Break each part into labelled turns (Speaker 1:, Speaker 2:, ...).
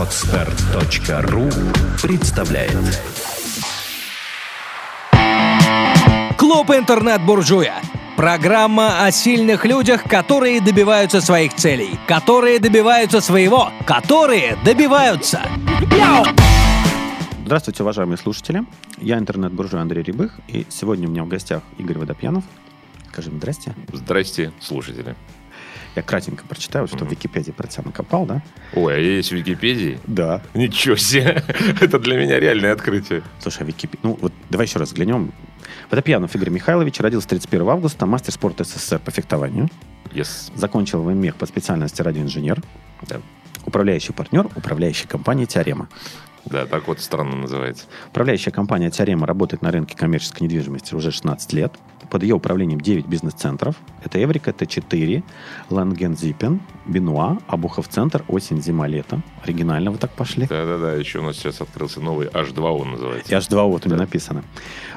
Speaker 1: Отстар.ру представляет
Speaker 2: Клуб интернет-буржуя. Программа о сильных людях, которые добиваются своих целей, которые добиваются своего, которые добиваются.
Speaker 3: Здравствуйте, уважаемые слушатели. Я интернет-буржуй Андрей Рябых, и сегодня у меня в гостях Игорь Водопьянов. Скажем здрасте.
Speaker 4: Здрасте, слушатели.
Speaker 3: Я кратенько прочитаю, что в Википедии про тебя накопал, да?
Speaker 4: Ой, а есть в Википедии?
Speaker 3: Да.
Speaker 4: Ничего себе! Это для меня реальное открытие.
Speaker 3: Слушай, а Википедия... Ну, вот давай еще раз взглянем. Водопьянов Игорь Михайлович родился 31 августа, мастер спорта СССР по фехтованию.
Speaker 4: Yes.
Speaker 3: Закончил ВМЕХ по специальности радиоинженер.
Speaker 4: Да.
Speaker 3: Управляющий партнер управляющей компании «Теорема».
Speaker 4: Да, так вот странно называется.
Speaker 3: Управляющая компания «Теорема» работает на рынке коммерческой недвижимости уже 16 лет. Под ее управлением 9 бизнес-центров. Это Эврика, Т4, Лангензипен, Бенуа, Обухов-центр, осень, зима, лето. Оригинально вы так пошли.
Speaker 4: Да-да-да, еще у нас сейчас открылся новый H2O называется.
Speaker 3: И H2O вот у меня написано.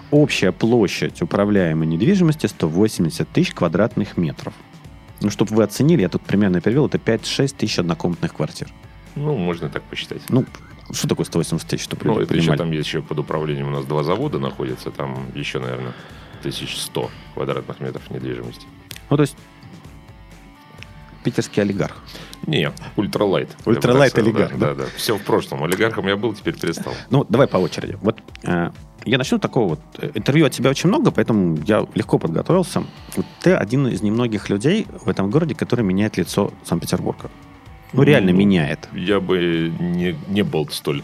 Speaker 3: Общая площадь управляемой недвижимости 180 тысяч квадратных метров. Ну, чтобы вы оценили, я тут примерно перевел, это 5-6 тысяч однокомнатных квартир.
Speaker 4: Ну, можно так посчитать.
Speaker 3: Ну, что такое 180 тысяч, чтобы
Speaker 4: Ну, это еще
Speaker 3: понимали?
Speaker 4: там есть еще под управлением у нас два завода находятся, там еще, наверное, 1100 квадратных метров недвижимости.
Speaker 3: Ну, то есть, питерский олигарх.
Speaker 4: Не, ultralight. Ultralight
Speaker 3: олигарх, да?
Speaker 4: Да, да, Все в прошлом. Олигархом я был, теперь перестал.
Speaker 3: Ну, давай по очереди. Вот э, я начну такого вот. э, Интервью от тебя очень много, поэтому я легко подготовился. Вот ты один из немногих людей в этом городе, который меняет лицо Санкт-Петербурга. Ну, реально
Speaker 4: Ну,
Speaker 3: меняет.
Speaker 4: Я бы не, не был столь,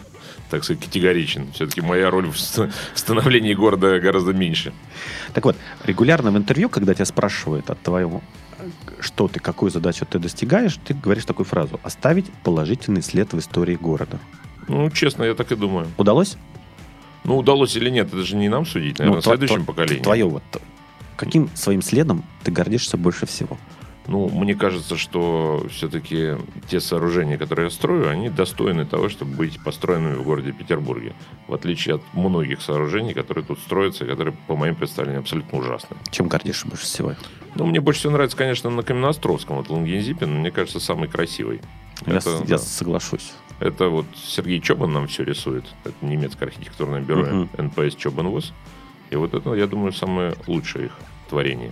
Speaker 4: так сказать, категоричен. Все-таки моя роль в ст- становлении города гораздо меньше.
Speaker 3: Так вот, регулярно в интервью, когда тебя спрашивают от твоего, э, что ты, какую задачу ты достигаешь, ты говоришь такую фразу «оставить положительный след в истории города».
Speaker 4: Ну, честно, я так и думаю.
Speaker 3: Удалось?
Speaker 4: Ну, удалось или нет, это же не нам судить, наверное,
Speaker 3: Ну, тва-
Speaker 4: поколением.
Speaker 3: Твое вот. Каким своим следом ты гордишься больше всего?
Speaker 4: Ну, мне кажется, что все-таки те сооружения, которые я строю, они достойны того, чтобы быть построенными в городе Петербурге. В отличие от многих сооружений, которые тут строятся, и которые, по моим представлениям, абсолютно ужасны.
Speaker 3: Чем гордишься больше всего?
Speaker 4: Ну, мне больше всего нравится, конечно, на Каменноостровском. Вот Лангензипен, мне кажется, самый красивый.
Speaker 3: Я,
Speaker 4: Это,
Speaker 3: я
Speaker 4: да.
Speaker 3: соглашусь.
Speaker 4: Это вот Сергей Чобан нам все рисует. Это немецкое архитектурное бюро
Speaker 3: Мгм.
Speaker 4: nps tchoban voss. И вот это, я думаю, самое лучшее их творение.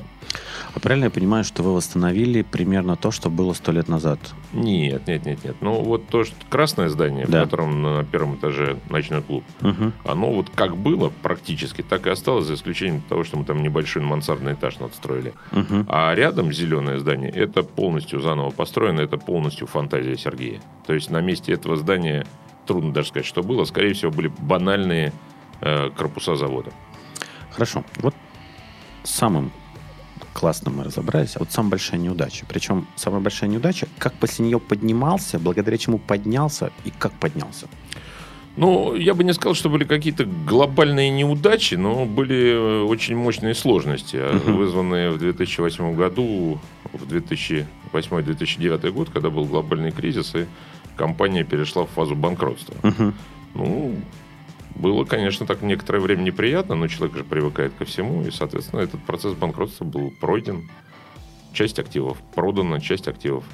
Speaker 3: А правильно я понимаю, что вы восстановили примерно то, что было сто лет назад?
Speaker 4: Нет, нет, нет, нет. Ну, вот то, что красное здание,
Speaker 3: Да.
Speaker 4: в котором на первом этаже ночной клуб,
Speaker 3: Мгм.
Speaker 4: оно вот как было практически, так и осталось, за исключением того, что мы там небольшой мансардный этаж надстроили.
Speaker 3: Мгм.
Speaker 4: А рядом зеленое здание, это полностью заново построено, это полностью фантазия Сергея. То есть на месте этого здания трудно даже сказать, что было. Скорее всего, были банальные э, корпуса завода.
Speaker 3: Хорошо. Вот самым классным мы разобрались, а вот самая большая неудача. Причем самая большая неудача, как после нее поднимался, благодаря чему поднялся и как поднялся.
Speaker 4: Ну, я бы не сказал, что были какие-то глобальные неудачи, но были э, очень мощные сложности,
Speaker 3: Мгм.
Speaker 4: вызванные в 2008 году, в 2008-2009 год, когда был глобальный кризис, и компания перешла в фазу банкротства. Ну, было, конечно, так некоторое время неприятно, но человек же привыкает ко всему, и, соответственно, этот процесс банкротства был пройден. Часть активов продана, часть активов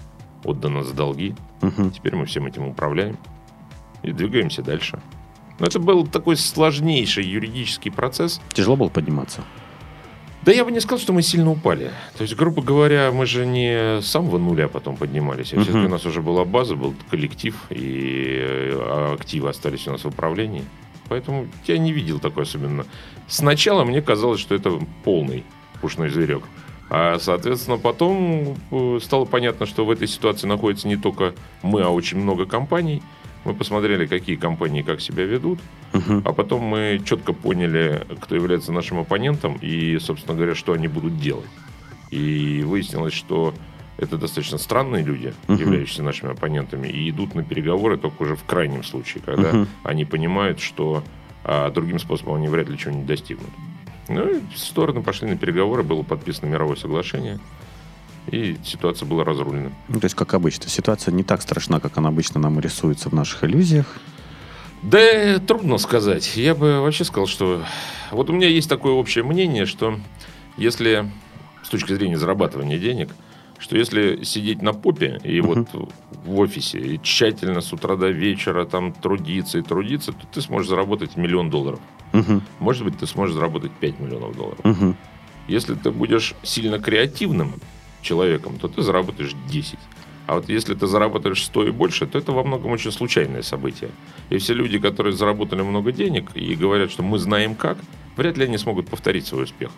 Speaker 4: отдана за долги.
Speaker 3: Мгм.
Speaker 4: Теперь мы всем этим управляем и двигаемся дальше. Но это был такой сложнейший юридический процесс.
Speaker 3: Тяжело было подниматься.
Speaker 4: Да я бы не сказал, что мы сильно упали. То есть, грубо говоря, мы же не с самого нуля потом поднимались. А все-таки у нас уже была база, был коллектив, и э, активы остались у нас в управлении. Поэтому я не видел такой особенно. Сначала мне казалось, что это полный пушной зверек. А, соответственно, потом э, стало понятно, что в этой ситуации находится не только мы, а очень много компаний. Мы посмотрели, какие компании как себя ведут.
Speaker 3: Мгм.
Speaker 4: А потом мы четко поняли, кто является нашим оппонентом и, собственно говоря, что они будут делать. И выяснилось, что это достаточно странные люди,
Speaker 3: Мгм.
Speaker 4: являющиеся нашими оппонентами, и идут на переговоры только уже в крайнем случае, когда
Speaker 3: Мгм.
Speaker 4: они понимают, что а, другим способом они вряд ли чего-нибудь достигнут. Ну и стороны пошли на переговоры, было подписано мировое соглашение, и ситуация была разрулена.
Speaker 3: Ну, то есть, как обычно, ситуация не так страшна, как она обычно нам рисуется в наших иллюзиях.
Speaker 4: Да, трудно сказать. Я бы вообще сказал, что... Вот у меня есть такое общее мнение, что если с точки зрения зарабатывания денег что если сидеть на попе и вот в офисе и тщательно с утра до вечера там трудиться и трудиться, то ты сможешь заработать миллион долларов.
Speaker 3: Мгм.
Speaker 4: Может быть, ты сможешь заработать 5 миллионов долларов.
Speaker 3: Мгм.
Speaker 4: Если ты будешь сильно креативным человеком, то ты заработаешь 10. А вот если ты заработаешь 100 и больше, то это во многом очень случайное событие. И все люди, которые заработали много денег и говорят, что мы знаем как, вряд ли они смогут повторить свой успех.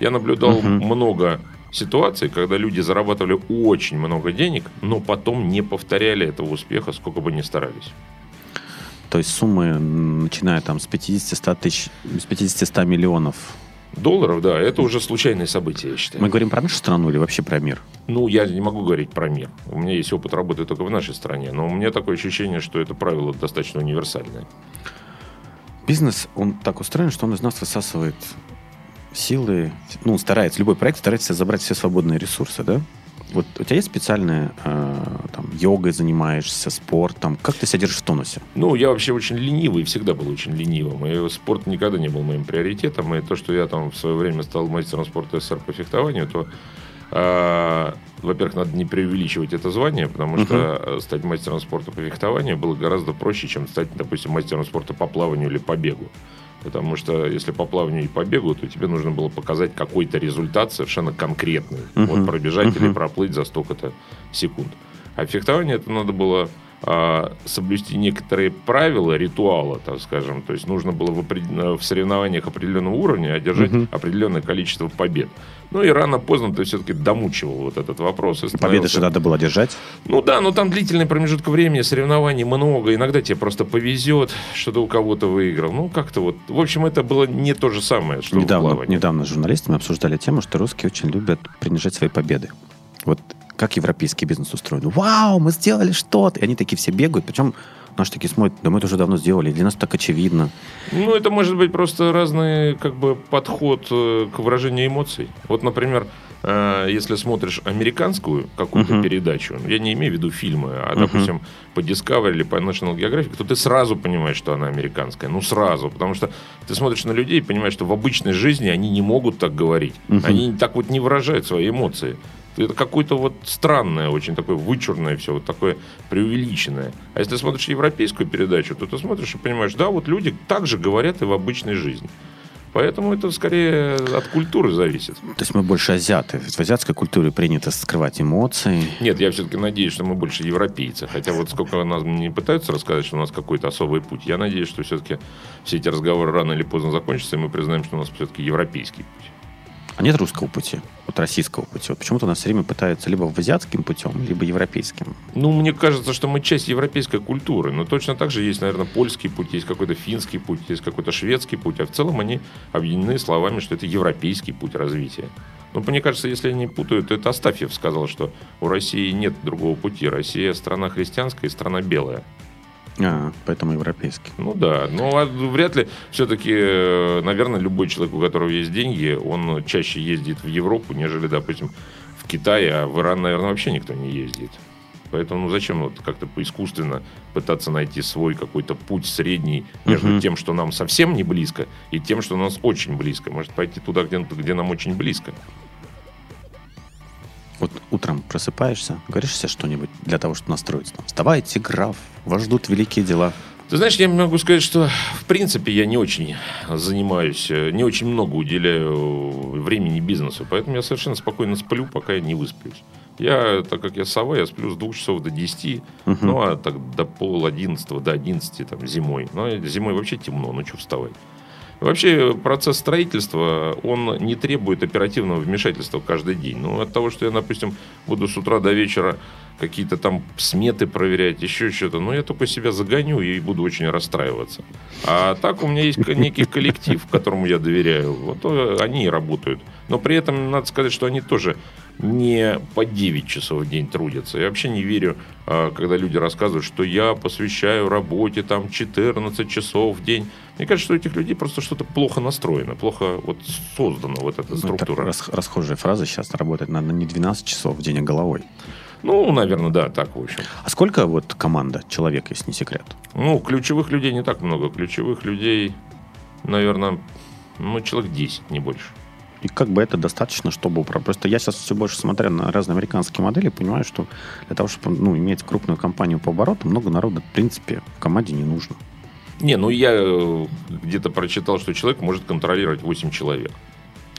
Speaker 4: Я наблюдал
Speaker 3: Мгм.
Speaker 4: много ситуаций, когда люди зарабатывали очень много денег, но потом не повторяли этого успеха, сколько бы ни старались.
Speaker 3: То есть суммы, начиная там с 50-100 тысяч, с 50-100 миллионов.
Speaker 4: Долларов, да, это уже случайные события, я считаю.
Speaker 3: Мы говорим про нашу страну или вообще про мир?
Speaker 4: Ну, я не могу говорить про мир. У меня есть опыт работы только в нашей стране, но у меня такое ощущение, что это правило достаточно универсальное.
Speaker 3: Бизнес, он так устроен, что он из нас высасывает силы, ну, старается, любой проект старается забрать все свободные ресурсы, да? Вот у тебя есть специальная, э, там, йогой занимаешься, спортом? Как ты себя держишь в тонусе?
Speaker 4: Ну, я вообще очень ленивый, всегда был очень ленивым. И спорт никогда не был моим приоритетом. И то, что я там в свое время стал мастером спорта СССР по фехтованию, то, а, во-первых, надо не преувеличивать это звание, потому что э, стать мастером спорта по фехтованию было гораздо проще, чем стать, допустим, мастером спорта по плаванию или по бегу. Потому что если по плаванию и по бегу, то тебе нужно было показать какой-то результат совершенно конкретный.
Speaker 3: Мгм.
Speaker 4: Вот пробежать или
Speaker 3: Мгм.
Speaker 4: проплыть за столько-то секунд. А в фехтовании это надо было соблюсти некоторые правила ритуала, так скажем. То есть нужно было в, опред- в соревнованиях определенного уровня одержать
Speaker 3: Мгм.
Speaker 4: определенное количество побед. Ну и рано-поздно ты все-таки домучивал вот этот вопрос. и
Speaker 3: Победы
Speaker 4: становился-
Speaker 3: же надо было держать.
Speaker 4: ну да, но там длительный промежуток времени, соревнований много. Иногда тебе просто повезет, что ты у кого-то выиграл. Ну, как-то вот. В общем, это было не то же самое, что в
Speaker 3: Недавно,
Speaker 4: плавании.
Speaker 3: недавно с журналистами обсуждали тему, что русские очень любят принижать свои победы. Вот как европейский бизнес устроен. Вау, мы сделали что-то. И они такие все бегают. Причем наши такие смотрят, да мы это уже давно сделали. Для нас так очевидно.
Speaker 4: Ну, это может быть просто разный как бы подход э, к выражению эмоций. Вот, например, э, если смотришь американскую какую-то
Speaker 3: Мгм.
Speaker 4: передачу, я не имею в виду фильмы, а,
Speaker 3: Мгм.
Speaker 4: допустим, по Discovery или по National Geographic, то ты сразу понимаешь, что она американская. Ну, сразу. Потому что ты смотришь на людей и понимаешь, что в обычной жизни они не могут так говорить.
Speaker 3: Мгм.
Speaker 4: Они так вот не выражают свои эмоции. Это какое-то вот странное, очень такое вычурное все, вот такое преувеличенное. А если смотришь европейскую передачу, то ты смотришь и понимаешь, да, вот люди так же говорят и в обычной жизни. Поэтому это скорее от культуры зависит.
Speaker 3: То есть мы больше азиаты. В азиатской культуре принято скрывать эмоции.
Speaker 4: Нет, я все-таки надеюсь, что мы больше европейцы. Хотя вот сколько нас не пытаются рассказать, что у нас какой-то особый путь, я надеюсь, что все-таки все эти разговоры рано или поздно закончатся, и мы признаем, что у нас все-таки европейский путь.
Speaker 3: А нет русского пути, вот российского пути. Вот почему-то нас все время пытаются либо в азиатским путем, либо европейским.
Speaker 4: Ну, мне кажется, что мы часть европейской культуры. Но точно так же есть, наверное, польский путь, есть какой-то финский путь, есть какой-то шведский путь. А в целом они объединены словами, что это европейский путь развития. Но мне кажется, если я не путаю, то это Астафьев сказал, что у России нет другого пути. Россия страна христианская и страна белая.
Speaker 3: А, поэтому европейский.
Speaker 4: Ну да, но а вряд ли все-таки, наверное, любой человек, у которого есть деньги, он чаще ездит в Европу, нежели, допустим, в Китай, а в Иран, наверное, вообще никто не ездит. Поэтому ну, зачем вот как-то искусственно пытаться найти свой какой-то путь средний между
Speaker 3: Мгм.
Speaker 4: тем, что нам совсем не близко, и тем, что нас очень близко. Может пойти туда, где, где нам очень близко.
Speaker 3: Вот утром просыпаешься, говоришь себе что-нибудь для того, чтобы настроиться. Там, Вставайте, граф, вас ждут великие дела.
Speaker 4: Ты знаешь, я могу сказать, что в принципе я не очень занимаюсь, э, не очень много уделяю времени бизнесу, поэтому я совершенно спокойно сплю, пока я не высплюсь. Я, так как я сова, я сплю с двух часов до 10,
Speaker 3: Мгм.
Speaker 4: ну а так до пол одиннадцатого, до 11 там, зимой. Но зимой вообще темно, ну что вставать. Вообще процесс строительства, он не требует оперативного вмешательства каждый день. Ну, от того, что я, допустим, буду с утра до вечера какие-то там сметы проверять, еще что-то, ну, я только себя загоню и буду очень расстраиваться. А так у меня есть некий коллектив, которому я доверяю. Вот э, они и работают. Но при этом надо сказать, что они тоже не по 9 часов в день трудятся. Я вообще не верю, а, когда люди рассказывают, что я посвящаю работе там 14 часов в день. Мне кажется, что у этих людей просто что-то плохо настроено, плохо вот создана вот эта
Speaker 3: Ну,
Speaker 4: структура.
Speaker 3: рас- расхожая фраза сейчас работать надо не 12 часов в день, а головой.
Speaker 4: Ну, наверное, да, так, в общем.
Speaker 3: А сколько вот команда, человек, если не секрет?
Speaker 4: Ну, ключевых людей не так много. Ключевых людей, наверное, ну, человек 10, не больше.
Speaker 3: И как бы это достаточно, чтобы управлять. Просто я сейчас все больше смотрю на разные американские модели, понимаю, что для того, чтобы ну, иметь крупную компанию по обороту, много народа, в принципе, в команде не нужно.
Speaker 4: Не, ну я э, где-то прочитал, что человек может контролировать 8 человек.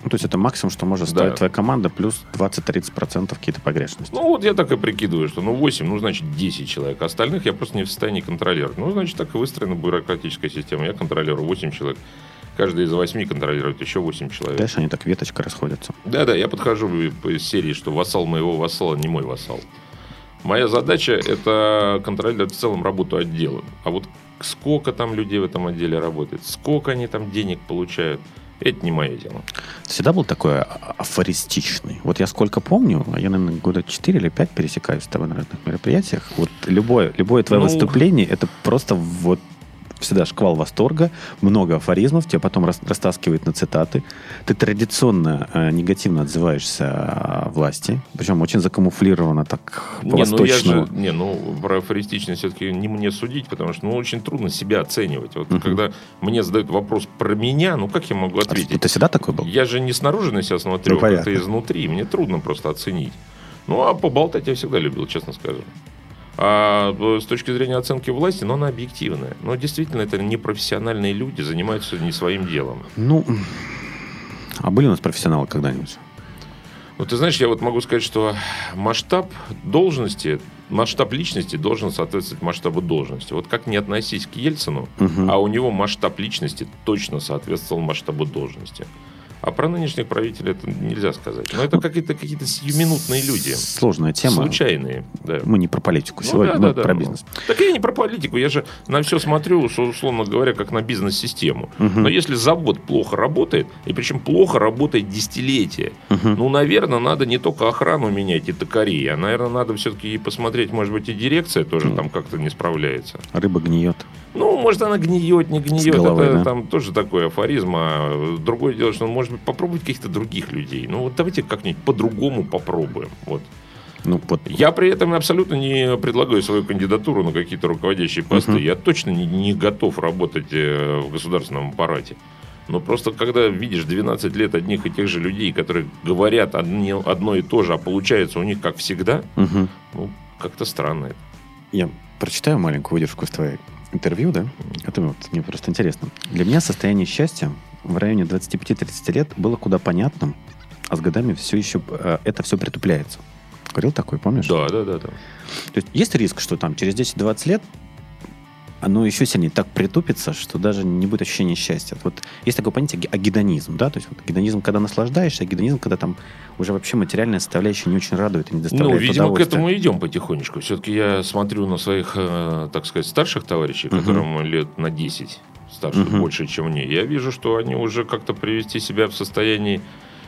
Speaker 3: Ну, то есть это максимум, что может
Speaker 4: Да.
Speaker 3: стоить твоя команда, плюс 20-30% какие-то погрешности.
Speaker 4: Ну, вот я так и прикидываю, что ну 8, ну, значит, 10 человек. Остальных я просто не в состоянии контролировать. Ну, значит, так и выстроена бюрократическая система. Я контролирую 8 человек. Каждый из 8 контролирует еще 8 человек.
Speaker 3: Дальше они так веточкой расходятся.
Speaker 4: Да-да, я подхожу из серии, что вассал моего вассала не мой вассал. Моя задача – это контролировать в целом работу отдела. А вот сколько там людей в этом отделе работает, сколько они там денег получают, это не мое дело.
Speaker 3: Всегда был такой а- афористичный. Вот я сколько помню, а я, наверное, года 4 или 5 пересекаюсь с тобой на разных мероприятиях. Вот любое, любое твое
Speaker 4: Ну.
Speaker 3: выступление, это просто вот всегда шквал восторга, много афоризмов, тебя потом рас- растаскивает на цитаты. Ты традиционно э, негативно отзываешься о власти, причем очень закамуфлированно так
Speaker 4: Не, ну я
Speaker 3: по-восточному.
Speaker 4: же, не, ну про афористичность все-таки не мне судить, потому что ну, очень трудно себя оценивать. Вот
Speaker 3: Мгм.
Speaker 4: когда мне задают вопрос про меня, ну как я могу
Speaker 3: А
Speaker 4: ответить?
Speaker 3: ты всегда такой был?
Speaker 4: Я же не снаружи на себя смотрю,
Speaker 3: Ну,
Speaker 4: а
Speaker 3: понятно.
Speaker 4: изнутри. Мне трудно просто оценить. Ну, а поболтать я всегда любил, честно скажу. А с точки зрения оценки власти, ну, она объективная. Но действительно, это непрофессиональные люди, занимаются не своим делом.
Speaker 3: Ну, а были у нас профессионалы когда-нибудь?
Speaker 4: Ну, ты знаешь, я вот могу сказать, что масштаб должности, масштаб личности должен соответствовать масштабу должности. Вот как не относись к Ельцину,
Speaker 3: Мгм.
Speaker 4: а у него масштаб личности точно соответствовал масштабу должности. А про нынешних правителей это нельзя сказать. Но это какие-то какие сиюминутные люди.
Speaker 3: Сложная тема.
Speaker 4: Случайные, да.
Speaker 3: Мы не про политику
Speaker 4: Ну
Speaker 3: сегодня,
Speaker 4: да,
Speaker 3: мы
Speaker 4: да, да,
Speaker 3: про
Speaker 4: ну.
Speaker 3: бизнес.
Speaker 4: Так я не про политику, я же на все смотрю, условно говоря, как на бизнес-систему.
Speaker 3: Мгм.
Speaker 4: Но если завод плохо работает, и причем плохо работает десятилетия,
Speaker 3: Мгм.
Speaker 4: ну, наверное, надо не только охрану менять и токарей, а, наверное, надо все-таки и посмотреть, может быть, и дирекция тоже
Speaker 3: Ну.
Speaker 4: там как-то не справляется.
Speaker 3: Рыба гниет.
Speaker 4: Ну, может, она гниет, не гниет,
Speaker 3: головой,
Speaker 4: это
Speaker 3: да?
Speaker 4: там тоже такой афоризм. А другое дело, что, может быть, попробовать каких-то других людей. Ну, вот давайте как-нибудь по-другому попробуем. Вот.
Speaker 3: Ну, вот
Speaker 4: Я при этом абсолютно не предлагаю свою кандидатуру на какие-то руководящие посты.
Speaker 3: Мгм.
Speaker 4: Я точно не, не готов работать э, в государственном аппарате. Но просто когда видишь 12 лет одних и тех же людей, которые говорят одни- одно и то же, а получается у них как всегда,
Speaker 3: Мгм.
Speaker 4: ну, как-то странно это.
Speaker 3: Я прочитаю маленькую выдержку из твоей интервью, да? Это вот, мне просто интересно. Для меня состояние счастья в районе 25-30 лет было куда понятным, а с годами все еще э, это все притупляется. Говорил такой, помнишь?
Speaker 4: Да, да, да, да.
Speaker 3: То есть есть риск, что там через 10-20 лет оно еще сильнее так притупится, что даже не будет ощущения счастья. Вот есть такое понятие ги- агедонизм, да? То есть вот гедонизм, когда наслаждаешься, а гедонизм, когда там уже вообще материальная составляющая не очень радует и не
Speaker 4: Ну,
Speaker 3: доставляет
Speaker 4: видимо, к этому идем потихонечку. Все-таки я смотрю на своих, э, так сказать, старших товарищей, которым лет на 10 старше
Speaker 3: Мгм.
Speaker 4: больше, чем мне. Я вижу, что они уже как-то привести себя в состоянии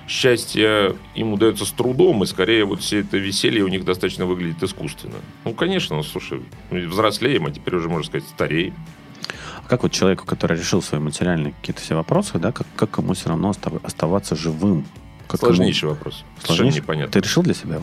Speaker 4: счастья им удается с трудом, и скорее вот все это веселье у них достаточно выглядит искусственно. Ну, конечно, ну, слушай, мы взрослеем, а теперь уже, можно сказать, стареем.
Speaker 3: А как вот человеку, который решил свои материальные какие-то все вопросы, да, как, как ему все равно остав- оставаться живым? Как ему-
Speaker 4: Сложнейший вопрос. Совершенно
Speaker 3: Сложнейший?
Speaker 4: непонятно.
Speaker 3: Ты решил для себя?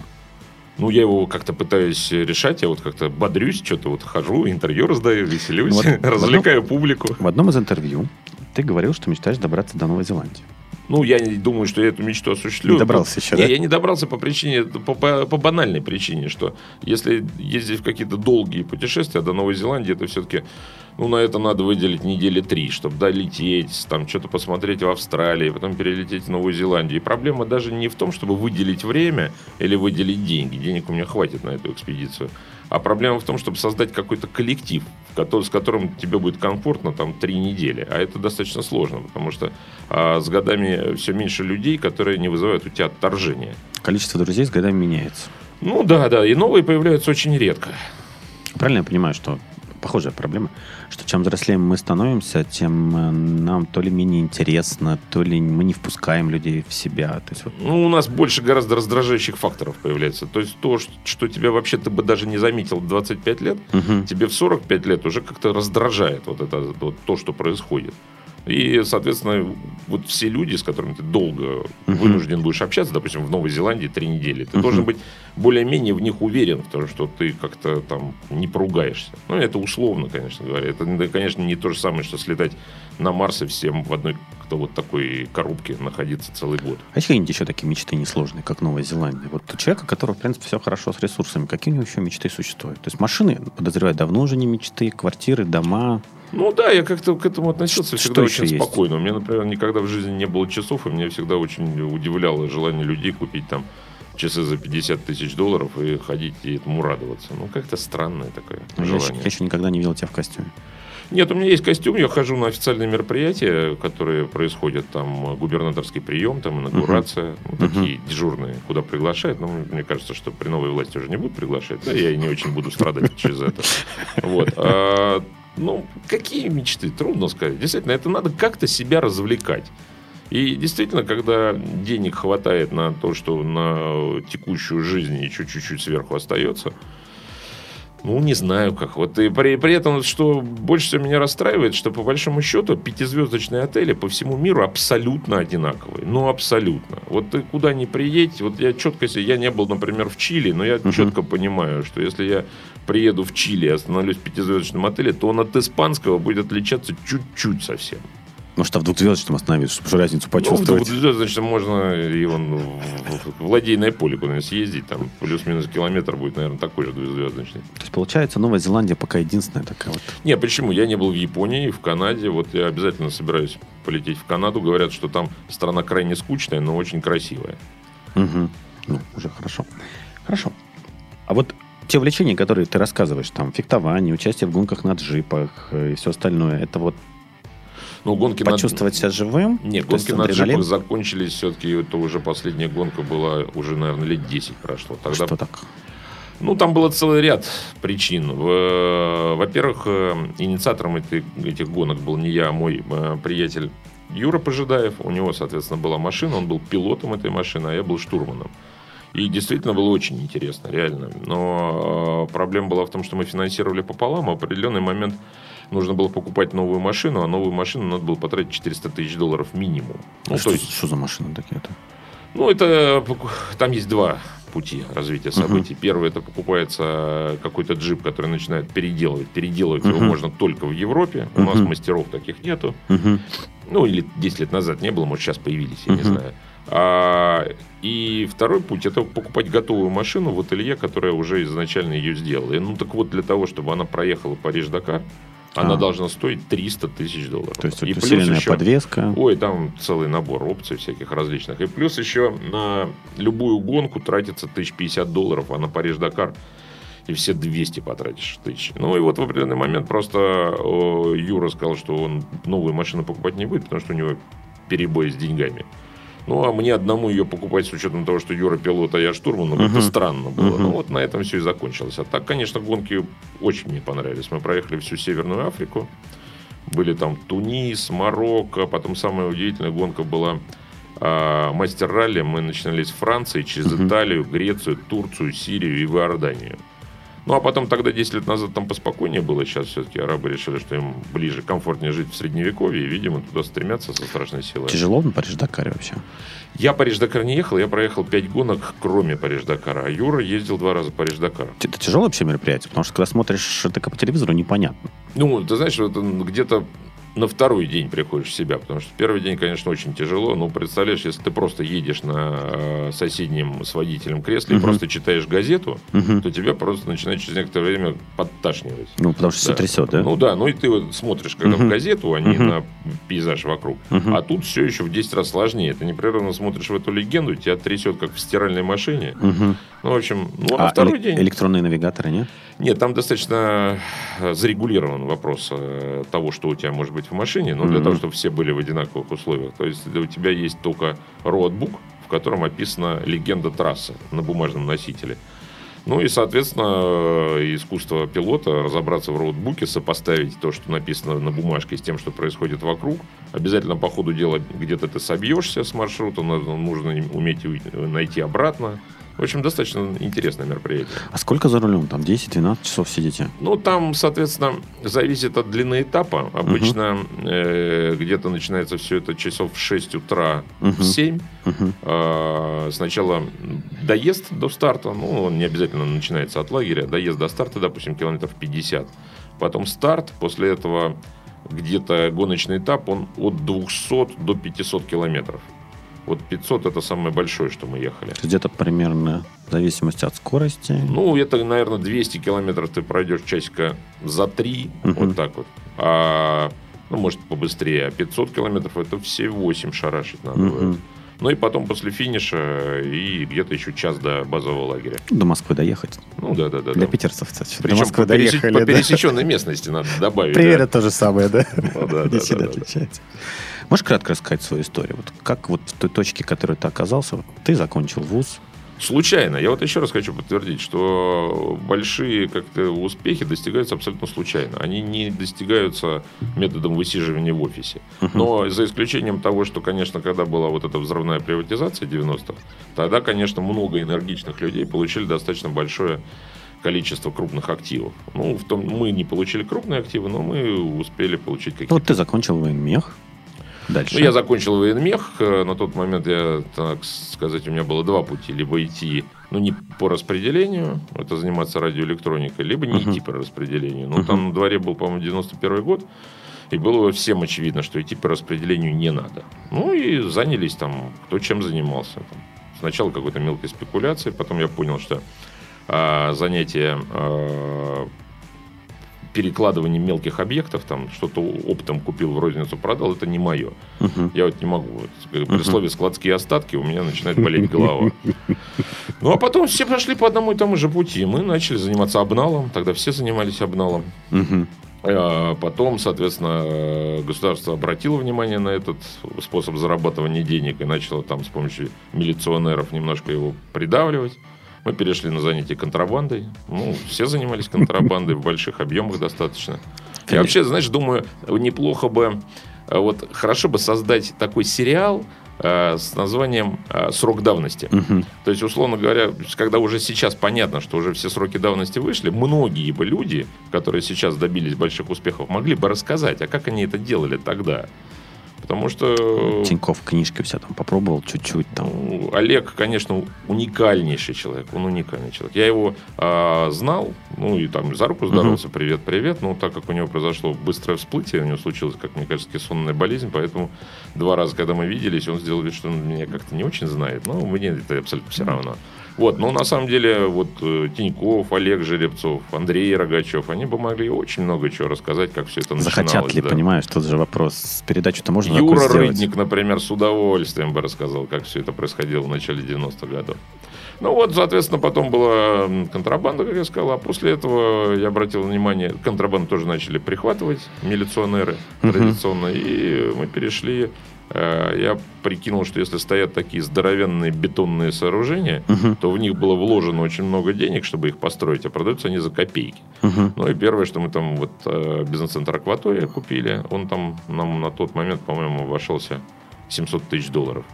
Speaker 4: Ну, я его как-то пытаюсь решать, я вот как-то бодрюсь, что-то вот хожу, интервью раздаю, веселюсь,
Speaker 3: Ну, вот-
Speaker 4: развлекаю публику.
Speaker 3: В одном из интервью ты говорил, что мечтаешь добраться до Новой Зеландии.
Speaker 4: Ну, я не думаю, что я эту мечту осуществлю.
Speaker 3: Не добрался еще,
Speaker 4: Не,
Speaker 3: да?
Speaker 4: я не добрался по причине, по, по- по банальной причине, что если ездить в какие-то долгие путешествия до Новой Зеландии, это все-таки, ну, на это надо выделить недели три, чтобы долететь, там что-то посмотреть в Австралии, потом перелететь в Новую Зеландию. И проблема даже не в том, чтобы выделить время или выделить деньги. Денег у меня хватит на эту экспедицию. А проблема в том, чтобы создать какой-то коллектив, с которым тебе будет комфортно там три недели. А это достаточно сложно, потому что а, с годами все меньше людей, которые не вызывают у тебя отторжения.
Speaker 3: Количество друзей с годами меняется.
Speaker 4: Ну да, да, и новые появляются очень редко.
Speaker 3: Правильно я понимаю, что похожая проблема, что чем взрослее мы становимся, тем э, нам то ли менее интересно, то ли мы не впускаем людей в себя. То есть вот,
Speaker 4: Ну, у нас больше гораздо раздражающих факторов появляется. То есть то, ш- что тебя вообще ты бы даже не заметил в 25 лет,
Speaker 3: мгм.
Speaker 4: тебе в 45 лет уже как-то раздражает вот это вот то, что происходит. И, соответственно, вот все люди, с которыми ты долго вынужден будешь общаться, допустим, в Новой Зеландии три недели, ты должен быть более-менее в них уверен в том, что ты как-то там не поругаешься. Ну, это условно, конечно говоря. Это, конечно, не то же самое, что слетать на Марс и всем в одной кто вот такой коробке находиться целый год.
Speaker 3: А есть какие-нибудь еще такие мечты несложные, как Новая Зеландия? Вот у человека, у которого, в принципе, все хорошо с ресурсами, какие у него еще мечты существуют? То есть машины, подозреваю, давно уже не мечты, квартиры, дома,
Speaker 4: ну да, я как-то к этому относился
Speaker 3: Что
Speaker 4: всегда
Speaker 3: еще
Speaker 4: очень
Speaker 3: есть?
Speaker 4: спокойно. У меня, например, никогда в жизни не было часов, и меня всегда очень удивляло желание людей купить там часы за 50 тысяч долларов и ходить и этому радоваться. Ну, как-то странное такое
Speaker 3: Я еще,
Speaker 4: желание.
Speaker 3: я еще никогда не видел тебя в костюме.
Speaker 4: Нет, у меня есть костюм, я хожу на официальные мероприятия, которые происходят, там губернаторский прием, там инаугурация, ну, такие дежурные, куда приглашают. Но мне кажется, что при новой власти уже не будут приглашать, да, я и не очень буду страдать через это. Вот. Ну, какие мечты? Трудно сказать. Действительно, это надо как-то себя развлекать. И действительно, когда денег хватает на то, что на текущую жизнь еще чуть-чуть сверху остается, ну, не знаю как. Вот и при, при этом, что больше всего меня расстраивает, что по большому счету пятизвездочные отели по всему миру абсолютно одинаковые. Ну, абсолютно. Вот ты куда ни приедь, вот я четко себе, я не был, например, в Чили, но я четко понимаю, что если я приеду в Чили и остановлюсь в пятизвездочном отеле, то он от испанского будет отличаться чуть-чуть совсем.
Speaker 3: Может, а в двухзвездочном остановиться, чтобы разницу
Speaker 4: Ну,
Speaker 3: почувствовать.
Speaker 4: в значит, можно и вон в, ладейное поле куда-нибудь съездить, там плюс-минус километр будет, наверное, такой же двухзвездочный.
Speaker 3: То есть, получается, Новая Зеландия пока единственная такая вот.
Speaker 4: Не, почему? Я не был в Японии, в Канаде. Вот я обязательно собираюсь полететь в Канаду. Говорят, что там страна крайне скучная, но очень красивая.
Speaker 3: Мгм. Ну, уже хорошо. Хорошо. А вот те увлечения, которые ты рассказываешь, там, фехтование, участие в гонках на джипах э, и все остальное, это вот
Speaker 4: Ну, гонки на-
Speaker 3: почувствовать себя живым?
Speaker 4: Нет, гонки на
Speaker 3: адреналин?
Speaker 4: джипах закончились все-таки. Это уже последняя гонка была, уже, наверное, лет 10 прошло. Тогда
Speaker 3: Что так?
Speaker 4: Ну, там было целый ряд причин. В- Во-первых, э, инициатором этой- этих гонок был не я, а мой э, приятель Юра Пожидаев. У него, соответственно, была машина, он был пилотом этой машины, а я был штурманом. И действительно было очень интересно, реально. Но э, проблема была в том, что мы финансировали пополам, а в определенный момент нужно было покупать новую машину, а новую машину надо было потратить 400 тысяч долларов минимум. Ну,
Speaker 3: что,
Speaker 4: то есть
Speaker 3: что за машины такие-то?
Speaker 4: ну, это там есть два пути развития событий. Первый это покупается какой-то джип, который начинает переделывать. Переделывать его
Speaker 3: Мгм.
Speaker 4: можно только в Европе. У нас мастеров таких нету.
Speaker 3: Мгм.
Speaker 4: Ну, или 10 лет назад не было, может, сейчас появились, я не
Speaker 3: Мгм.
Speaker 4: знаю. А, и второй путь это покупать готовую машину в ателье, которая уже изначально ее сделала. И, ну так вот, для того, чтобы она проехала Париж-Дакар, она
Speaker 3: А.
Speaker 4: должна стоить 300 тысяч долларов.
Speaker 3: То есть
Speaker 4: И
Speaker 3: вот усиленная
Speaker 4: еще-
Speaker 3: подвеска.
Speaker 4: Ой, там целый набор опций всяких различных. И плюс еще на любую гонку тратится 1050 долларов, а на Париж-Дакар и все 200 потратишь тысяч. Ну и вот в определенный момент просто Юра сказал, что он новую машину покупать не будет, потому что у него перебой с деньгами. Ну, а мне одному ее покупать с учетом того, что Юра пилот, а я штурман, ну, как-то
Speaker 3: Мгм.
Speaker 4: странно было.
Speaker 3: Мгм.
Speaker 4: Ну, вот на этом все и закончилось. А так, конечно, гонки очень мне понравились. Мы проехали всю Северную Африку. Были там Тунис, Марокко. Потом самая удивительная гонка была а, мастер ралли. Мы начинали с Франции, через
Speaker 3: Мгм.
Speaker 4: Италию, Грецию, Турцию, Сирию и Иорданию. Ну, а потом тогда 10 лет назад там поспокойнее было. Сейчас все-таки арабы решили, что им ближе, комфортнее жить в Средневековье. И, видимо, туда стремятся со страшной силой.
Speaker 3: Тяжело на Париж-Дакаре вообще?
Speaker 4: Я Париж-Дакар не ехал. Я проехал 5 гонок, кроме Париж-Дакара. А Юра ездил два раза Париж-Дакар.
Speaker 3: Это тяжелое вообще мероприятие? Потому что когда смотришь это по телевизору, непонятно.
Speaker 4: Ну, ты знаешь, где-то на второй день приходишь в себя, потому что первый день, конечно, очень тяжело, но представляешь, если ты просто едешь на э, соседнем с водителем кресле и
Speaker 3: Мгм.
Speaker 4: просто читаешь газету,
Speaker 3: Мгм.
Speaker 4: то тебя просто начинает через некоторое время подташнивать.
Speaker 3: Ну, потому что все
Speaker 4: Да.
Speaker 3: трясет, да?
Speaker 4: Ну да, ну и ты вот смотришь, когда
Speaker 3: Мгм.
Speaker 4: в газету, а не на пейзаж вокруг. А тут все еще в 10 раз сложнее. Ты непрерывно смотришь в эту легенду, тебя трясет, как в стиральной машине. Ну, в общем, ну, а,
Speaker 3: А
Speaker 4: второй
Speaker 3: эле-
Speaker 4: день...
Speaker 3: электронные навигаторы, нет?
Speaker 4: Нет, там достаточно зарегулирован вопрос э, того, что у тебя может быть в машине, но для того, чтобы все были в одинаковых условиях. То есть у тебя есть только роутбук, в котором описана легенда трассы на бумажном носителе. Ну и, соответственно, э, искусство пилота разобраться в роутбуке, сопоставить то, что написано на бумажке с тем, что происходит вокруг. Обязательно по ходу дела где-то ты собьешься с маршрута, нужно уметь найти обратно. В общем, достаточно интересное мероприятие.
Speaker 3: А сколько за рулем? Там 10-12 часов сидите?
Speaker 4: Ну, там, соответственно, зависит от длины этапа. Обычно э, где-то начинается все это часов в 6 утра, в
Speaker 3: Мгм.
Speaker 4: 7.
Speaker 3: Мгм.
Speaker 4: А, Сначала доезд до старта, ну, он не обязательно начинается от лагеря, доезд до старта, допустим, километров 50. Потом старт, после этого где-то гоночный этап, он от 200 до 500 километров. Вот 500 это самое большое, что мы ехали.
Speaker 3: Где-то примерно в зависимости от скорости.
Speaker 4: Ну, это, наверное, 200 километров ты пройдешь часика за 3,
Speaker 3: Мгм.
Speaker 4: вот так вот. А, ну, может, побыстрее. А 500 километров это все 8 шарашить надо
Speaker 3: Мгм.
Speaker 4: будет. Ну и потом после финиша и где-то еще час до базового лагеря.
Speaker 3: До Москвы доехать.
Speaker 4: Ну да, да, да.
Speaker 3: Для
Speaker 4: да.
Speaker 3: питерцев, кстати. До
Speaker 4: Причем
Speaker 3: Москвы
Speaker 4: по, пересе-
Speaker 3: доехали.
Speaker 4: по
Speaker 3: да.
Speaker 4: пересеченной местности надо добавить. да.
Speaker 3: Примерно то же самое, да?
Speaker 4: Ну да, да, да, да.
Speaker 3: отличается. Можешь кратко рассказать свою историю? Вот как вот в той точке, в которой ты оказался, вот ты закончил вуз,
Speaker 4: Случайно. Я вот еще раз хочу подтвердить, что большие как-то успехи достигаются абсолютно случайно. Они не достигаются методом высиживания в офисе. Но за исключением того, что, конечно, когда была вот эта взрывная приватизация 90-х, тогда, конечно, много энергичных людей получили достаточно большое количество крупных активов. Ну, в том, мы не получили крупные активы, но мы успели получить какие-то
Speaker 3: вот ты закончил военмех. Дальше.
Speaker 4: ну, я закончил военмех. Э, На тот момент я, так сказать, у меня было два пути. Либо идти, ну, не по распределению, это заниматься радиоэлектроникой, либо не
Speaker 3: Мгм.
Speaker 4: идти по распределению. Ну,
Speaker 3: Мгм.
Speaker 4: там на дворе был, по-моему, 91 год. И было всем очевидно, что идти по распределению не надо. Ну, и занялись там, кто чем занимался. Там. Сначала какой-то мелкой спекуляцией, потом я понял, что а, занятие а, перекладыванием мелких объектов, там что-то оптом купил, в розницу продал, это не мое.
Speaker 3: Мгм.
Speaker 4: Я вот не могу. Вот, при слове складские остатки у меня начинает болеть голова. Ну, а потом все пошли по одному и тому же пути. Мы начали заниматься обналом. Тогда все занимались обналом. А Потом, соответственно, э, государство обратило внимание на этот способ зарабатывания денег и начало там с помощью милиционеров немножко его придавливать. Мы перешли на занятие контрабандой. Ну, все занимались контрабандой в больших объемах достаточно. Я вообще, знаешь, думаю, неплохо бы, э, вот хорошо бы создать такой сериал э, с названием э, «Срок давности».
Speaker 3: Мгм.
Speaker 4: То есть, условно говоря, когда уже сейчас понятно, что уже все сроки давности вышли, многие бы люди, которые сейчас добились больших успехов, могли бы рассказать, а как они это делали тогда. Потому что
Speaker 3: Тиньков книжки все там попробовал чуть-чуть там.
Speaker 4: Олег, конечно, уникальнейший человек. Он уникальный человек. Я его а, знал, ну и там за руку здоровался, привет, привет. Но так как у него произошло быстрое всплытие, у него случилась, как мне кажется, кессонная болезнь, поэтому два раза, когда мы виделись, он сделал вид, что он меня как-то не очень знает. Но мне это абсолютно все равно. Вот, но на самом деле вот э, Тиньков, Олег Жеребцов, Андрей Рогачев, они бы могли очень много чего рассказать, как все это начиналось.
Speaker 3: Захотят ли,
Speaker 4: да.
Speaker 3: понимаешь, тут же вопрос. Передачу-то можно
Speaker 4: Юра? Рыдник, например, с удовольствием бы рассказал, как все это происходило в начале 90-х годов. Ну вот, соответственно, потом была контрабанда, как я сказал, а после этого я обратил внимание, контрабанду тоже начали прихватывать милиционеры традиционно, и мы перешли, я прикинул, что если стоят такие здоровенные бетонные сооружения,
Speaker 3: Мгм.
Speaker 4: то в них было вложено очень много денег, чтобы их построить, а продаются они за копейки.
Speaker 3: Мгм.
Speaker 4: Ну и первое, что мы там вот э, бизнес-центр Акватория купили, он там нам на тот момент, по-моему, обошелся 700 тысяч долларов.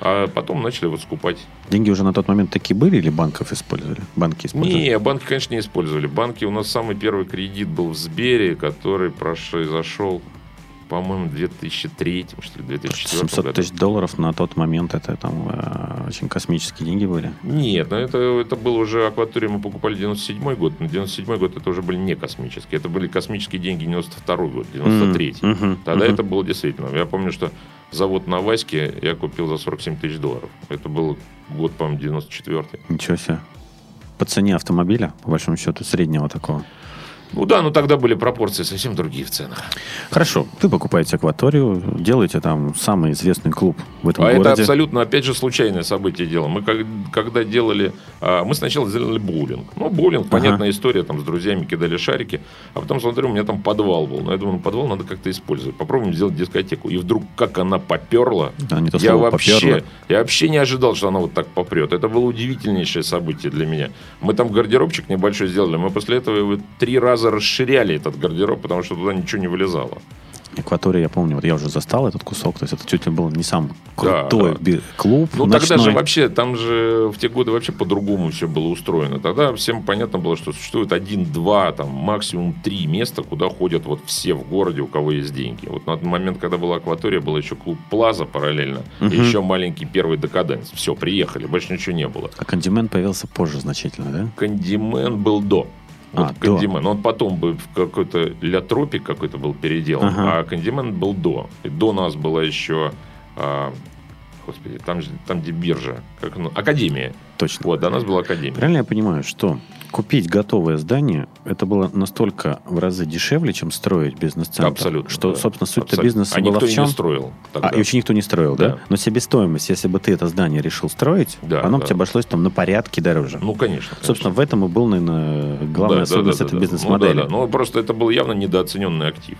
Speaker 4: А потом начали вот скупать.
Speaker 3: Деньги уже на тот момент такие были или банков использовали? Банки использовали?
Speaker 4: Не, банки, конечно, не использовали. Банки, у нас самый первый кредит был в Сбере, который произошел, по-моему, в 2003, что ли, 2004
Speaker 3: 700
Speaker 4: году.
Speaker 3: тысяч долларов на тот момент это там э, очень космические деньги были.
Speaker 4: Нет, ну это, это был уже акваторий, мы покупали 97 год, но 97 год это уже были не космические, это были космические деньги 92 год, 93
Speaker 3: М, мгм,
Speaker 4: Тогда
Speaker 3: мгм.
Speaker 4: это было действительно. Я помню, что завод на Ваське я купил за 47 тысяч долларов. Это был год, по-моему, 94
Speaker 3: Ничего себе. По цене автомобиля, по большому счету, среднего такого.
Speaker 4: Ну да, но тогда были пропорции совсем другие в ценах.
Speaker 3: Хорошо, вы покупаете акваторию, делаете там самый известный клуб в этом
Speaker 4: а это
Speaker 3: городе.
Speaker 4: абсолютно, опять же, случайное событие дело. Мы как- когда делали... а, Мы сначала сделали боулинг. Ну, боулинг, понятная история, там с друзьями кидали шарики. А потом смотрю, у меня там подвал был. Но я думаю, ну, подвал надо как-то использовать. Попробуем сделать дискотеку. И вдруг, как она поперла,
Speaker 3: Да, не то
Speaker 4: я
Speaker 3: слово,
Speaker 4: вообще,
Speaker 3: попёрло.
Speaker 4: я вообще не ожидал, что она вот так попрет. Это было удивительнейшее событие для меня. Мы там гардеробчик небольшой сделали. Мы после этого его три раза расширяли этот гардероб, потому что туда ничего не вылезало.
Speaker 3: Мне Акватория, я помню, вот я уже застал этот кусок, то есть это чуть ли был не сам крутой
Speaker 4: да.
Speaker 3: клуб
Speaker 4: Ну, тогда
Speaker 3: ночной.
Speaker 4: же вообще, там же в те годы вообще по-другому все было устроено. Тогда всем понятно было, что существует один-два, там, максимум три места, куда ходят вот все в городе, у кого есть деньги. Вот на тот момент, когда была акватория, был еще клуб Плаза параллельно, и
Speaker 3: Мгм.
Speaker 4: еще маленький первый декаденс. Все, приехали, больше ничего не было.
Speaker 3: А Кандимен появился позже значительно, да?
Speaker 4: Кандимен был до. Вот
Speaker 3: А, до.
Speaker 4: Кандимен. Он потом бы в какой-то Ля Тропик какой-то был переделан,
Speaker 3: Ага.
Speaker 4: а Кандимен был до. И до нас была еще... а, господи, там, там где биржа. Как, оно? Академия.
Speaker 3: Точно.
Speaker 4: Вот, до нас была Академия.
Speaker 3: Правильно я понимаю, что купить готовое здание, это было настолько в разы дешевле, чем строить бизнес-центр?
Speaker 4: Абсолютно.
Speaker 3: Что,
Speaker 4: да.
Speaker 3: собственно, суть-то бизнеса
Speaker 4: а
Speaker 3: была в чем?
Speaker 4: не строил. тогда.
Speaker 3: А, и еще никто не строил, да?
Speaker 4: Да.
Speaker 3: Но себестоимость, если бы ты это здание решил строить,
Speaker 4: Да,
Speaker 3: оно бы
Speaker 4: да.
Speaker 3: тебе обошлось там на порядке дороже.
Speaker 4: Ну, конечно. конечно.
Speaker 3: Собственно, в этом и был, наверное, главная
Speaker 4: Да, да,
Speaker 3: особенность
Speaker 4: да,
Speaker 3: этой
Speaker 4: да, да.
Speaker 3: бизнес-модели.
Speaker 4: Ну, да, да. Но просто это был явно недооцененный актив.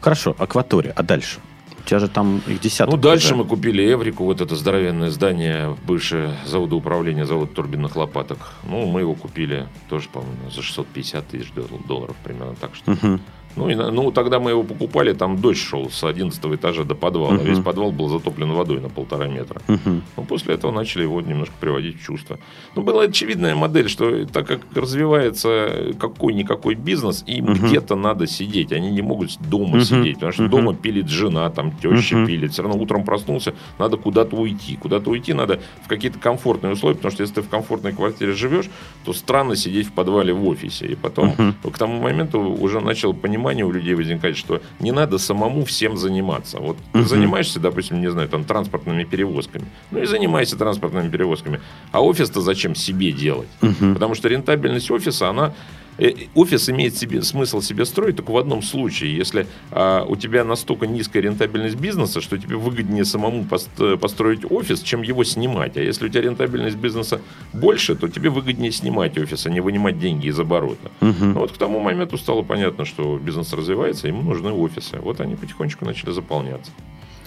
Speaker 3: Хорошо, акватория. А дальше? Тебя же там их десяток.
Speaker 4: Ну, дальше
Speaker 3: уже.
Speaker 4: мы купили Эврику, вот это здоровенное здание, бывшее завода управления, завод турбинных лопаток. Ну, мы его купили тоже, по-моему, за 650 тысяч дол- долларов, примерно так что.
Speaker 3: Мгм.
Speaker 4: Ну, и, ну, тогда мы его покупали, там дождь шел с 11 этажа до подвала.
Speaker 3: Мгм.
Speaker 4: Весь подвал был затоплен водой на полтора метра.
Speaker 3: Мгм.
Speaker 4: Ну, после этого начали его немножко приводить в чувство. Ну, была очевидная модель, что так как развивается какой-никакой бизнес, им
Speaker 3: Мгм.
Speaker 4: где-то надо сидеть. Они не могут дома
Speaker 3: Мгм.
Speaker 4: сидеть, потому что
Speaker 3: Мгм.
Speaker 4: дома пилит жена, там теща
Speaker 3: Мгм.
Speaker 4: пилит. Все равно утром проснулся, надо куда-то уйти. Куда-то уйти надо в какие-то комфортные условия, потому что если ты в комфортной квартире живешь, то странно сидеть в подвале в офисе. И потом
Speaker 3: Мгм.
Speaker 4: к тому моменту уже начало понимание у людей возникать, что не надо самому всем заниматься. Вот ты
Speaker 3: Мгм.
Speaker 4: занимаешься, допустим, не знаю, там транспортными перевозками. Ну и занимайся транспортными перевозками. А офис-то зачем себе делать?
Speaker 3: Мгм.
Speaker 4: Потому что рентабельность офиса, она... э, Офис имеет себе, смысл себе строить только в одном случае. Если а, у тебя настолько низкая рентабельность бизнеса, что тебе выгоднее самому пост- построить офис, чем его снимать. А если у тебя рентабельность бизнеса больше, то тебе выгоднее снимать офис, а не вынимать деньги из оборота.
Speaker 3: Мгм.
Speaker 4: Ну, вот к тому моменту стало понятно, что бизнес развивается, ему нужны офисы. Вот они потихонечку начали заполняться.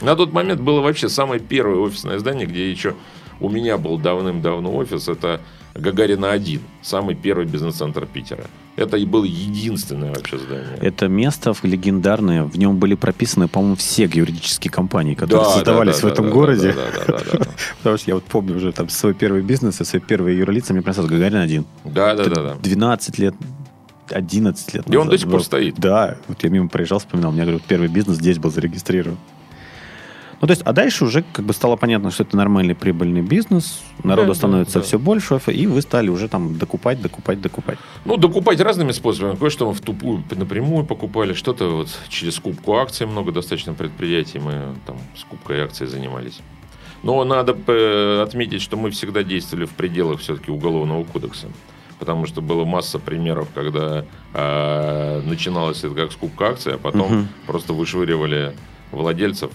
Speaker 4: На тот момент было вообще самое первое офисное здание, где еще у меня был давным-давно офис. Это Гагарина 1, самый первый бизнес-центр Питера. Это и было единственное вообще здание.
Speaker 3: Это место в- легендарное, в нем были прописаны, по-моему, все юридические компании, которые
Speaker 4: Да,
Speaker 3: создавались
Speaker 4: да,
Speaker 3: в
Speaker 4: да,
Speaker 3: этом
Speaker 4: да,
Speaker 3: городе.
Speaker 4: Да, да, да, да, да.
Speaker 3: Потому что я вот помню уже там свой первый бизнес и свои первые юрлица, мне сразу Гагарин один.
Speaker 4: Да, да, да, да.
Speaker 3: 12 лет, 11 лет
Speaker 4: И он до сих пор стоит.
Speaker 3: Да, вот я мимо проезжал, вспоминал, у меня, говорю, первый бизнес здесь был зарегистрирован. Ну, то есть, а дальше уже как бы стало понятно, что это нормальный прибыльный бизнес, народу
Speaker 4: Да,
Speaker 3: становится
Speaker 4: да, да.
Speaker 3: все больше, и вы стали уже там докупать, докупать, докупать.
Speaker 4: Ну, докупать разными способами. Кое-что мы в тупую напрямую покупали, что-то вот через скупку акций много достаточно предприятий мы там скупкой акций занимались. Но надо э, отметить, что мы всегда действовали в пределах все-таки уголовного кодекса. Потому что было масса примеров, когда э, начиналось это как скупка акций, а потом
Speaker 3: Мгм.
Speaker 4: просто вышвыривали владельцев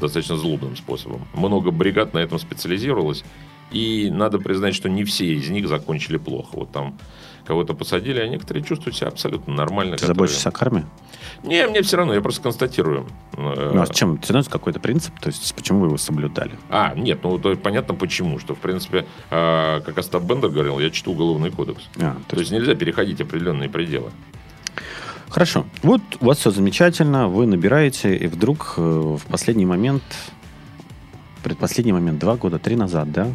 Speaker 4: достаточно злобным способом. Много бригад на этом специализировалось. И надо признать, что не все из них закончили плохо. Вот там кого-то посадили, а некоторые чувствуют себя абсолютно нормально.
Speaker 3: Ты
Speaker 4: которые-
Speaker 3: заботишься о карме?
Speaker 4: Не, мне все равно, я просто констатирую. Э,
Speaker 3: Ну, а с чем? Все равно какой-то принцип, то есть почему вы его соблюдали?
Speaker 4: А, нет, ну то понятно почему. Что, в принципе, э, как Остап Бендер говорил, я читаю уголовный кодекс.
Speaker 3: А,
Speaker 4: То есть нельзя переходить определенные пределы.
Speaker 3: Хорошо. Вот у вас все замечательно, вы набираете, и вдруг э, в последний момент, предпоследний момент, два года, три назад, да?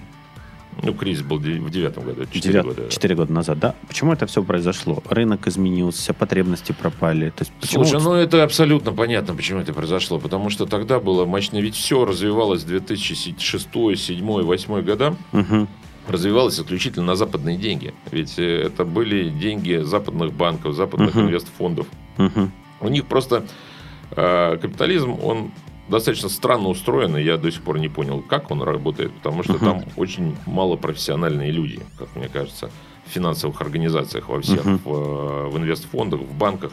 Speaker 4: Ну, кризис был в девятом году, четыре года. да.
Speaker 3: Четыре года назад, да? Почему это все произошло? Рынок изменился, потребности пропали. То есть почему
Speaker 4: Слушай, ну это абсолютно понятно, почему это произошло. Потому что тогда было мощно. Ведь все развивалось в 2006, 2007, 2008 года.
Speaker 3: Мгм.
Speaker 4: Развивалось исключительно на западные деньги. Ведь э, это были деньги западных банков, западных
Speaker 3: Мгм.
Speaker 4: инвестфондов.
Speaker 3: Мгм.
Speaker 4: У них просто э, капитализм, он достаточно странно устроен, и я до сих пор не понял, как он работает, потому что
Speaker 3: Мгм.
Speaker 4: там очень мало профессиональные люди, как мне кажется, в финансовых организациях во всех,
Speaker 3: Мгм.
Speaker 4: в, э, в инвестфондах, в банках.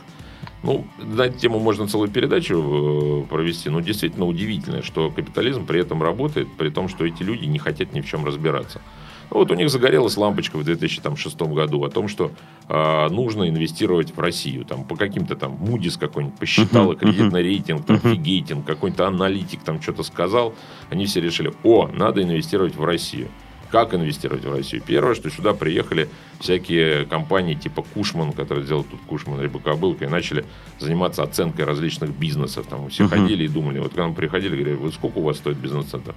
Speaker 4: Ну, на эту тему можно целую передачу э, провести, но действительно удивительно, что капитализм при этом работает, при том, что эти люди не хотят ни в чем разбираться. Вот у них загорелась лампочка в 2006 году о том, что а, нужно инвестировать в Россию. Там, по каким-то там Мудис какой-нибудь посчитал,
Speaker 3: Мгм,
Speaker 4: кредитный рейтинг, там,
Speaker 3: мгм.
Speaker 4: фигейтинг, какой-то аналитик там что-то сказал. Они все решили, о, надо инвестировать в Россию. Как инвестировать в Россию? Первое, что сюда приехали всякие компании типа Кушман, которые делают тут Кушман, либо Кобылка, и начали заниматься оценкой различных бизнесов. Там все
Speaker 3: Мгм.
Speaker 4: ходили и думали, вот когда мы приходили, говорили, вот сколько у вас стоит бизнес-центр?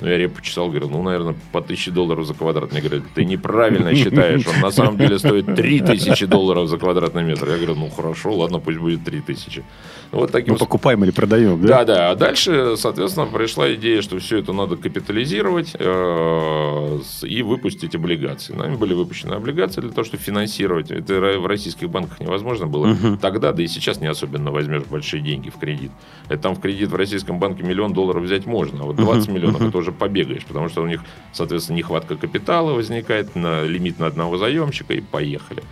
Speaker 4: Ну, я репу почесал, говорю, ну, наверное, по тысяче долларов за квадрат. Мне говорят, ты неправильно считаешь, он на самом деле стоит три тысячи долларов за квадратный метр. Я говорю, ну, хорошо, ладно, пусть будет три тысячи. Ну, вот таким
Speaker 3: Мы покупаем или продаем, да?
Speaker 4: да, да. А дальше, соответственно, пришла идея, что все это надо капитализировать э, и выпустить облигации. Нами были выпущены облигации для того, чтобы финансировать. Это в российских банках невозможно было. Тогда, да и сейчас не особенно возьмешь большие деньги в кредит. Это там в кредит в российском банке миллион долларов взять можно, а вот 20 миллионов это уже побегаешь, потому что у них, соответственно, нехватка капитала возникает, на лимит на одного заемщика и поехали.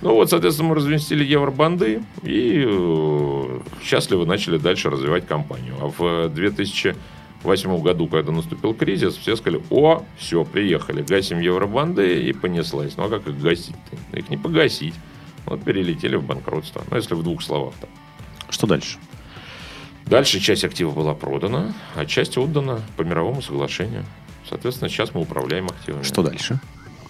Speaker 4: Ну вот, соответственно, мы разместили евробанды и э, счастливо начали дальше развивать компанию. А в 2008 году, когда наступил кризис, все сказали, о, все, приехали, гасим евробанды и понеслась. Ну а как их гасить-то? Их не погасить. Вот перелетели в банкротство. Ну, если в двух словах. -то.
Speaker 3: Что дальше?
Speaker 4: Дальше часть активов была продана, а часть отдана по мировому соглашению. Соответственно, сейчас мы управляем активами.
Speaker 3: Что дальше?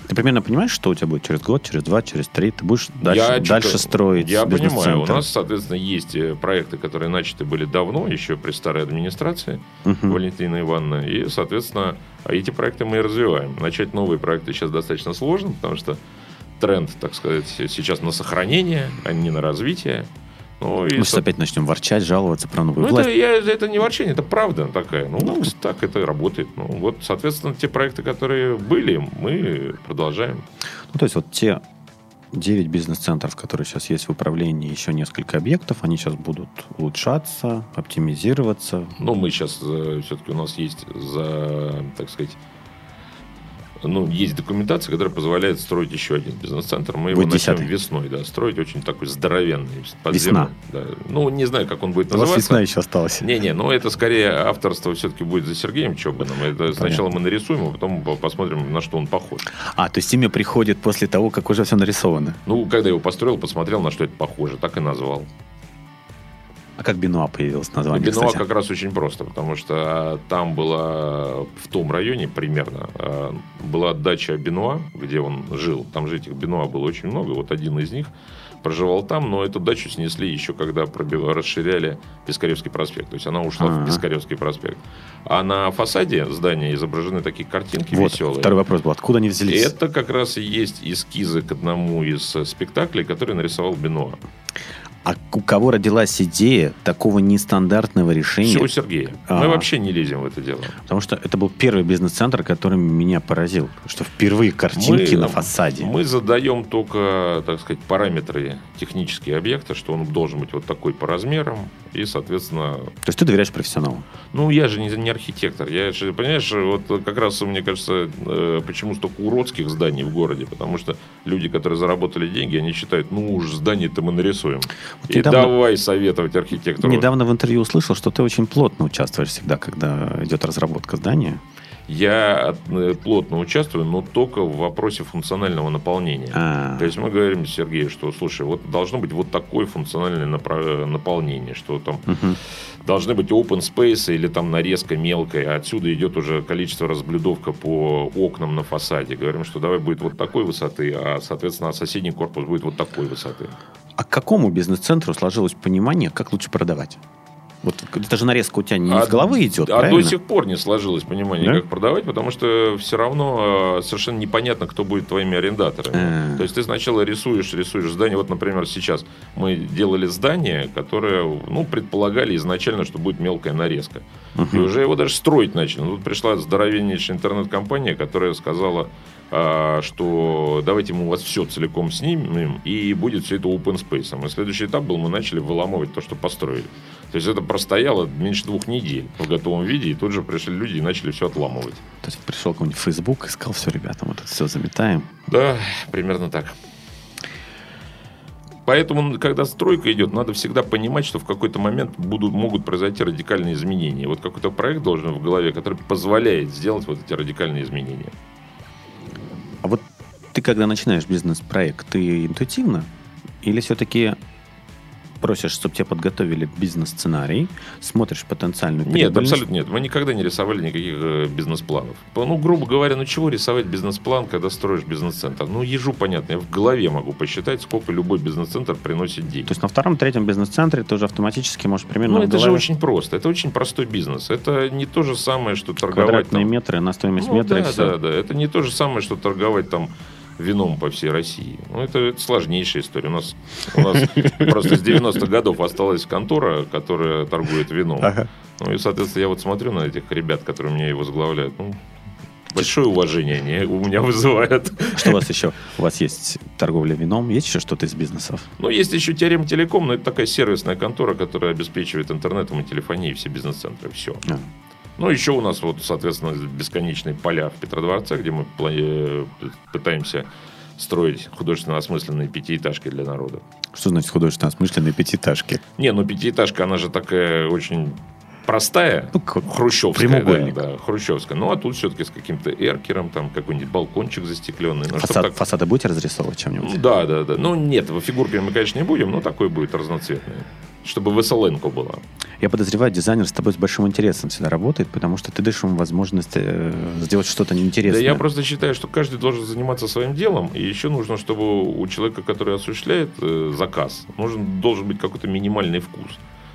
Speaker 3: Ты примерно понимаешь, что у тебя будет через год, через два, через три? Ты будешь дальше,
Speaker 4: Я
Speaker 3: дальше
Speaker 4: чё-то-
Speaker 3: строить
Speaker 4: Я понимаю. У нас, соответственно, есть э, проекты, которые начаты были давно, еще при старой администрации
Speaker 3: Мгм.
Speaker 4: Валентины Ивановны. И, соответственно, эти проекты мы и развиваем. Начать новые проекты сейчас достаточно сложно, потому что тренд, так сказать, сейчас на сохранение, а не на развитие. Ну, и,
Speaker 3: Мы сейчас
Speaker 4: со-
Speaker 3: опять начнем ворчать, жаловаться про новую
Speaker 4: ну,
Speaker 3: власть.
Speaker 4: это, я- это не ворчание, это правда такая. Ну, так это работает. Ну, вот, соответственно, те проекты, которые были, мы продолжаем.
Speaker 3: Ну, то есть вот те 9 бизнес-центров, которые сейчас есть в управлении, еще несколько объектов, они сейчас будут улучшаться, оптимизироваться.
Speaker 4: Ну, мы сейчас все-таки у нас есть за, так сказать, ну, есть документация, которая позволяет строить еще один бизнес-центр. Мы его
Speaker 3: Будет
Speaker 4: начнем
Speaker 3: десятый.
Speaker 4: весной, да, строить очень такой здоровенный. под
Speaker 3: Весна.
Speaker 4: Да. Ну, не знаю, как он будет
Speaker 3: У вас
Speaker 4: называться.
Speaker 3: весна еще осталась.
Speaker 4: Не-не, ну это скорее авторство все-таки будет за Сергеем Чобаном. Это сначала мы нарисуем, а потом по- посмотрим, на что он похож.
Speaker 3: А, то есть имя приходит после того, как уже все нарисовано.
Speaker 4: Ну, когда я его построил, посмотрел, на что это похоже, так и назвал.
Speaker 3: А как Бенуа появилось название,
Speaker 4: Бенуа
Speaker 3: кстати?
Speaker 4: как раз очень просто, потому что а, там была в том районе примерно а, была дача Бенуа, где он жил. Там же этих Бенуа было очень много. Вот один из них проживал там, но эту дачу снесли еще когда расширяли Пискаревский проспект. То есть она ушла
Speaker 3: Ага.
Speaker 4: в Пискаревский проспект. А на фасаде здания изображены такие картинки
Speaker 3: Вот,
Speaker 4: веселые.
Speaker 3: второй вопрос был. Откуда они взялись?
Speaker 4: Это как раз и есть эскизы к одному из э, спектаклей, который нарисовал Бенуа.
Speaker 3: А у кого родилась идея такого нестандартного решения?
Speaker 4: Все у Сергея.
Speaker 3: А.
Speaker 4: Мы вообще не лезем в это дело.
Speaker 3: Потому что это был первый бизнес-центр, который меня поразил. Что впервые картинки
Speaker 4: Мы-
Speaker 3: на фасаде.
Speaker 4: Мы задаем только, так сказать, параметры технические объекта, что он должен быть вот такой по размерам. И, соответственно,
Speaker 3: То есть ты доверяешь профессионалу?
Speaker 4: ну, я же не, не архитектор. Я же, понимаешь, вот как раз, мне кажется, э, почему столько уродских зданий в городе. Потому что люди, которые заработали деньги, они считают, ну уж здание-то мы нарисуем.
Speaker 3: Вот
Speaker 4: И
Speaker 3: недавно-
Speaker 4: давай советовать архитектору.
Speaker 3: Недавно в интервью услышал, что ты очень плотно участвуешь всегда, когда идет разработка здания.
Speaker 4: Я э, плотно участвую, но только в вопросе функционального наполнения.
Speaker 3: А,
Speaker 4: То есть мы говорим Сергею, что, слушай, вот должно быть вот такое функциональное напра- наполнение, что там
Speaker 3: мгм.
Speaker 4: должны быть open space или там нарезка мелкая, отсюда идет уже количество разблюдовка по окнам на фасаде. Говорим, что давай будет вот такой высоты, а, соответственно, соседний корпус будет вот такой высоты.
Speaker 3: А к какому бизнес-центру сложилось понимание, как лучше продавать? Вот это же нарезка у тебя не
Speaker 4: А-
Speaker 3: из головы идет,
Speaker 4: а
Speaker 3: правильно?
Speaker 4: до сих пор не сложилось понимание,
Speaker 3: Да?
Speaker 4: как продавать, потому что все равно э, совершенно непонятно, кто будет твоими арендаторами.
Speaker 3: А.
Speaker 4: То есть ты сначала рисуешь, рисуешь здание. Вот, например, сейчас мы делали здание, которое, ну, предполагали изначально, что будет мелкая нарезка. И уже его даже строить начали. Но тут пришла здоровеннейшая интернет-компания, которая сказала, а, что давайте мы у вас все целиком снимем, и будет все это open space. И следующий этап был, мы начали выламывать то, что построили. То есть это простояло меньше двух недель в готовом виде, и тут же пришли люди и начали все отламывать.
Speaker 3: То есть пришел какой-нибудь Facebook и сказал, все, ребята, мы тут все заметаем.
Speaker 4: Да, примерно так. Поэтому, когда стройка идет, надо всегда понимать, что в какой-то момент будут, могут произойти радикальные изменения. Вот какой-то проект должен в голове, который позволяет сделать вот эти радикальные изменения.
Speaker 3: А вот ты, когда начинаешь бизнес-проект, ты интуитивно или все-таки просишь, чтобы тебе подготовили бизнес-сценарий, смотришь потенциальную
Speaker 4: Нет,
Speaker 3: прибыльность.
Speaker 4: абсолютно нет. Мы никогда не рисовали никаких э, бизнес-планов. Ну, грубо говоря, ну чего рисовать бизнес-план, когда строишь бизнес-центр? Ну, ежу понятно. Я в голове могу посчитать, сколько любой бизнес-центр приносит денег.
Speaker 3: То есть на втором-третьем бизнес-центре ты уже автоматически можешь примерно
Speaker 4: Ну, это же
Speaker 3: голове
Speaker 4: очень просто. Это очень простой бизнес. Это не то же самое, что торговать
Speaker 3: квадратные
Speaker 4: там...
Speaker 3: метры на стоимость
Speaker 4: Ну,
Speaker 3: метра и
Speaker 4: да,
Speaker 3: все.
Speaker 4: да, да. Это не то же самое, что торговать там вином по всей России. Ну, это, это сложнейшая история. У нас, у нас просто с 90-х годов осталась контора, которая торгует вином.
Speaker 3: Ага.
Speaker 4: Ну, и, соответственно, я вот смотрю на этих ребят, которые меня и возглавляют. Ну, большое уважение они у меня вызывают.
Speaker 3: Что у вас еще? У вас есть торговля вином, есть еще что-то из бизнесов?
Speaker 4: Ну, есть еще Теорем Телеком, но это такая сервисная контора, которая обеспечивает интернетом и телефонией все бизнес-центры. Все.
Speaker 3: А.
Speaker 4: Ну, еще у нас, вот, соответственно, бесконечные поля в Петродворце, где мы плани- пытаемся строить художественно осмысленные пятиэтажки для народа.
Speaker 3: Что значит художественно осмысленные пятиэтажки?
Speaker 4: Не, ну пятиэтажка, она же такая очень простая,
Speaker 3: Ну,
Speaker 4: хрущевская.
Speaker 3: прямоугольник.
Speaker 4: Да, да, хрущевская. Ну, а тут все-таки с каким-то эркером, там какой-нибудь балкончик застекленный. Ну,
Speaker 3: Фасад,
Speaker 4: так-
Speaker 3: Фасады будете разрисовывать чем-нибудь?
Speaker 4: Да, да, да. Ну, нет, фигурками мы, конечно, не будем, но такой будет разноцветный. Чтобы веселенко была.
Speaker 3: Я подозреваю, дизайнер с тобой с большим интересом всегда работает, потому что ты даешь ему возможность э, сделать что-то
Speaker 4: Да
Speaker 3: неинтересное.
Speaker 4: я просто считаю, что каждый должен заниматься своим делом, и еще нужно, чтобы у человека, который осуществляет э, заказ, нужен, должен быть какой-то минимальный вкус.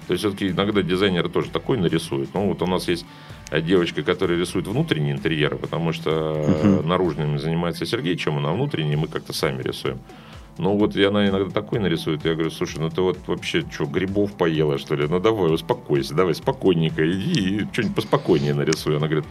Speaker 4: То есть все-таки иногда дизайнеры тоже такой нарисуют. Ну вот у нас есть э, девочка, которая рисует внутренние интерьеры, потому что э, наружными занимается Сергей, чем а внутренние мы как-то сами рисуем. Ну вот и она иногда такой нарисует, я говорю, слушай, ну ты вот вообще что, грибов поела, что ли? Ну давай, успокойся, давай спокойненько, иди и что-нибудь поспокойнее нарисуй. Она говорит,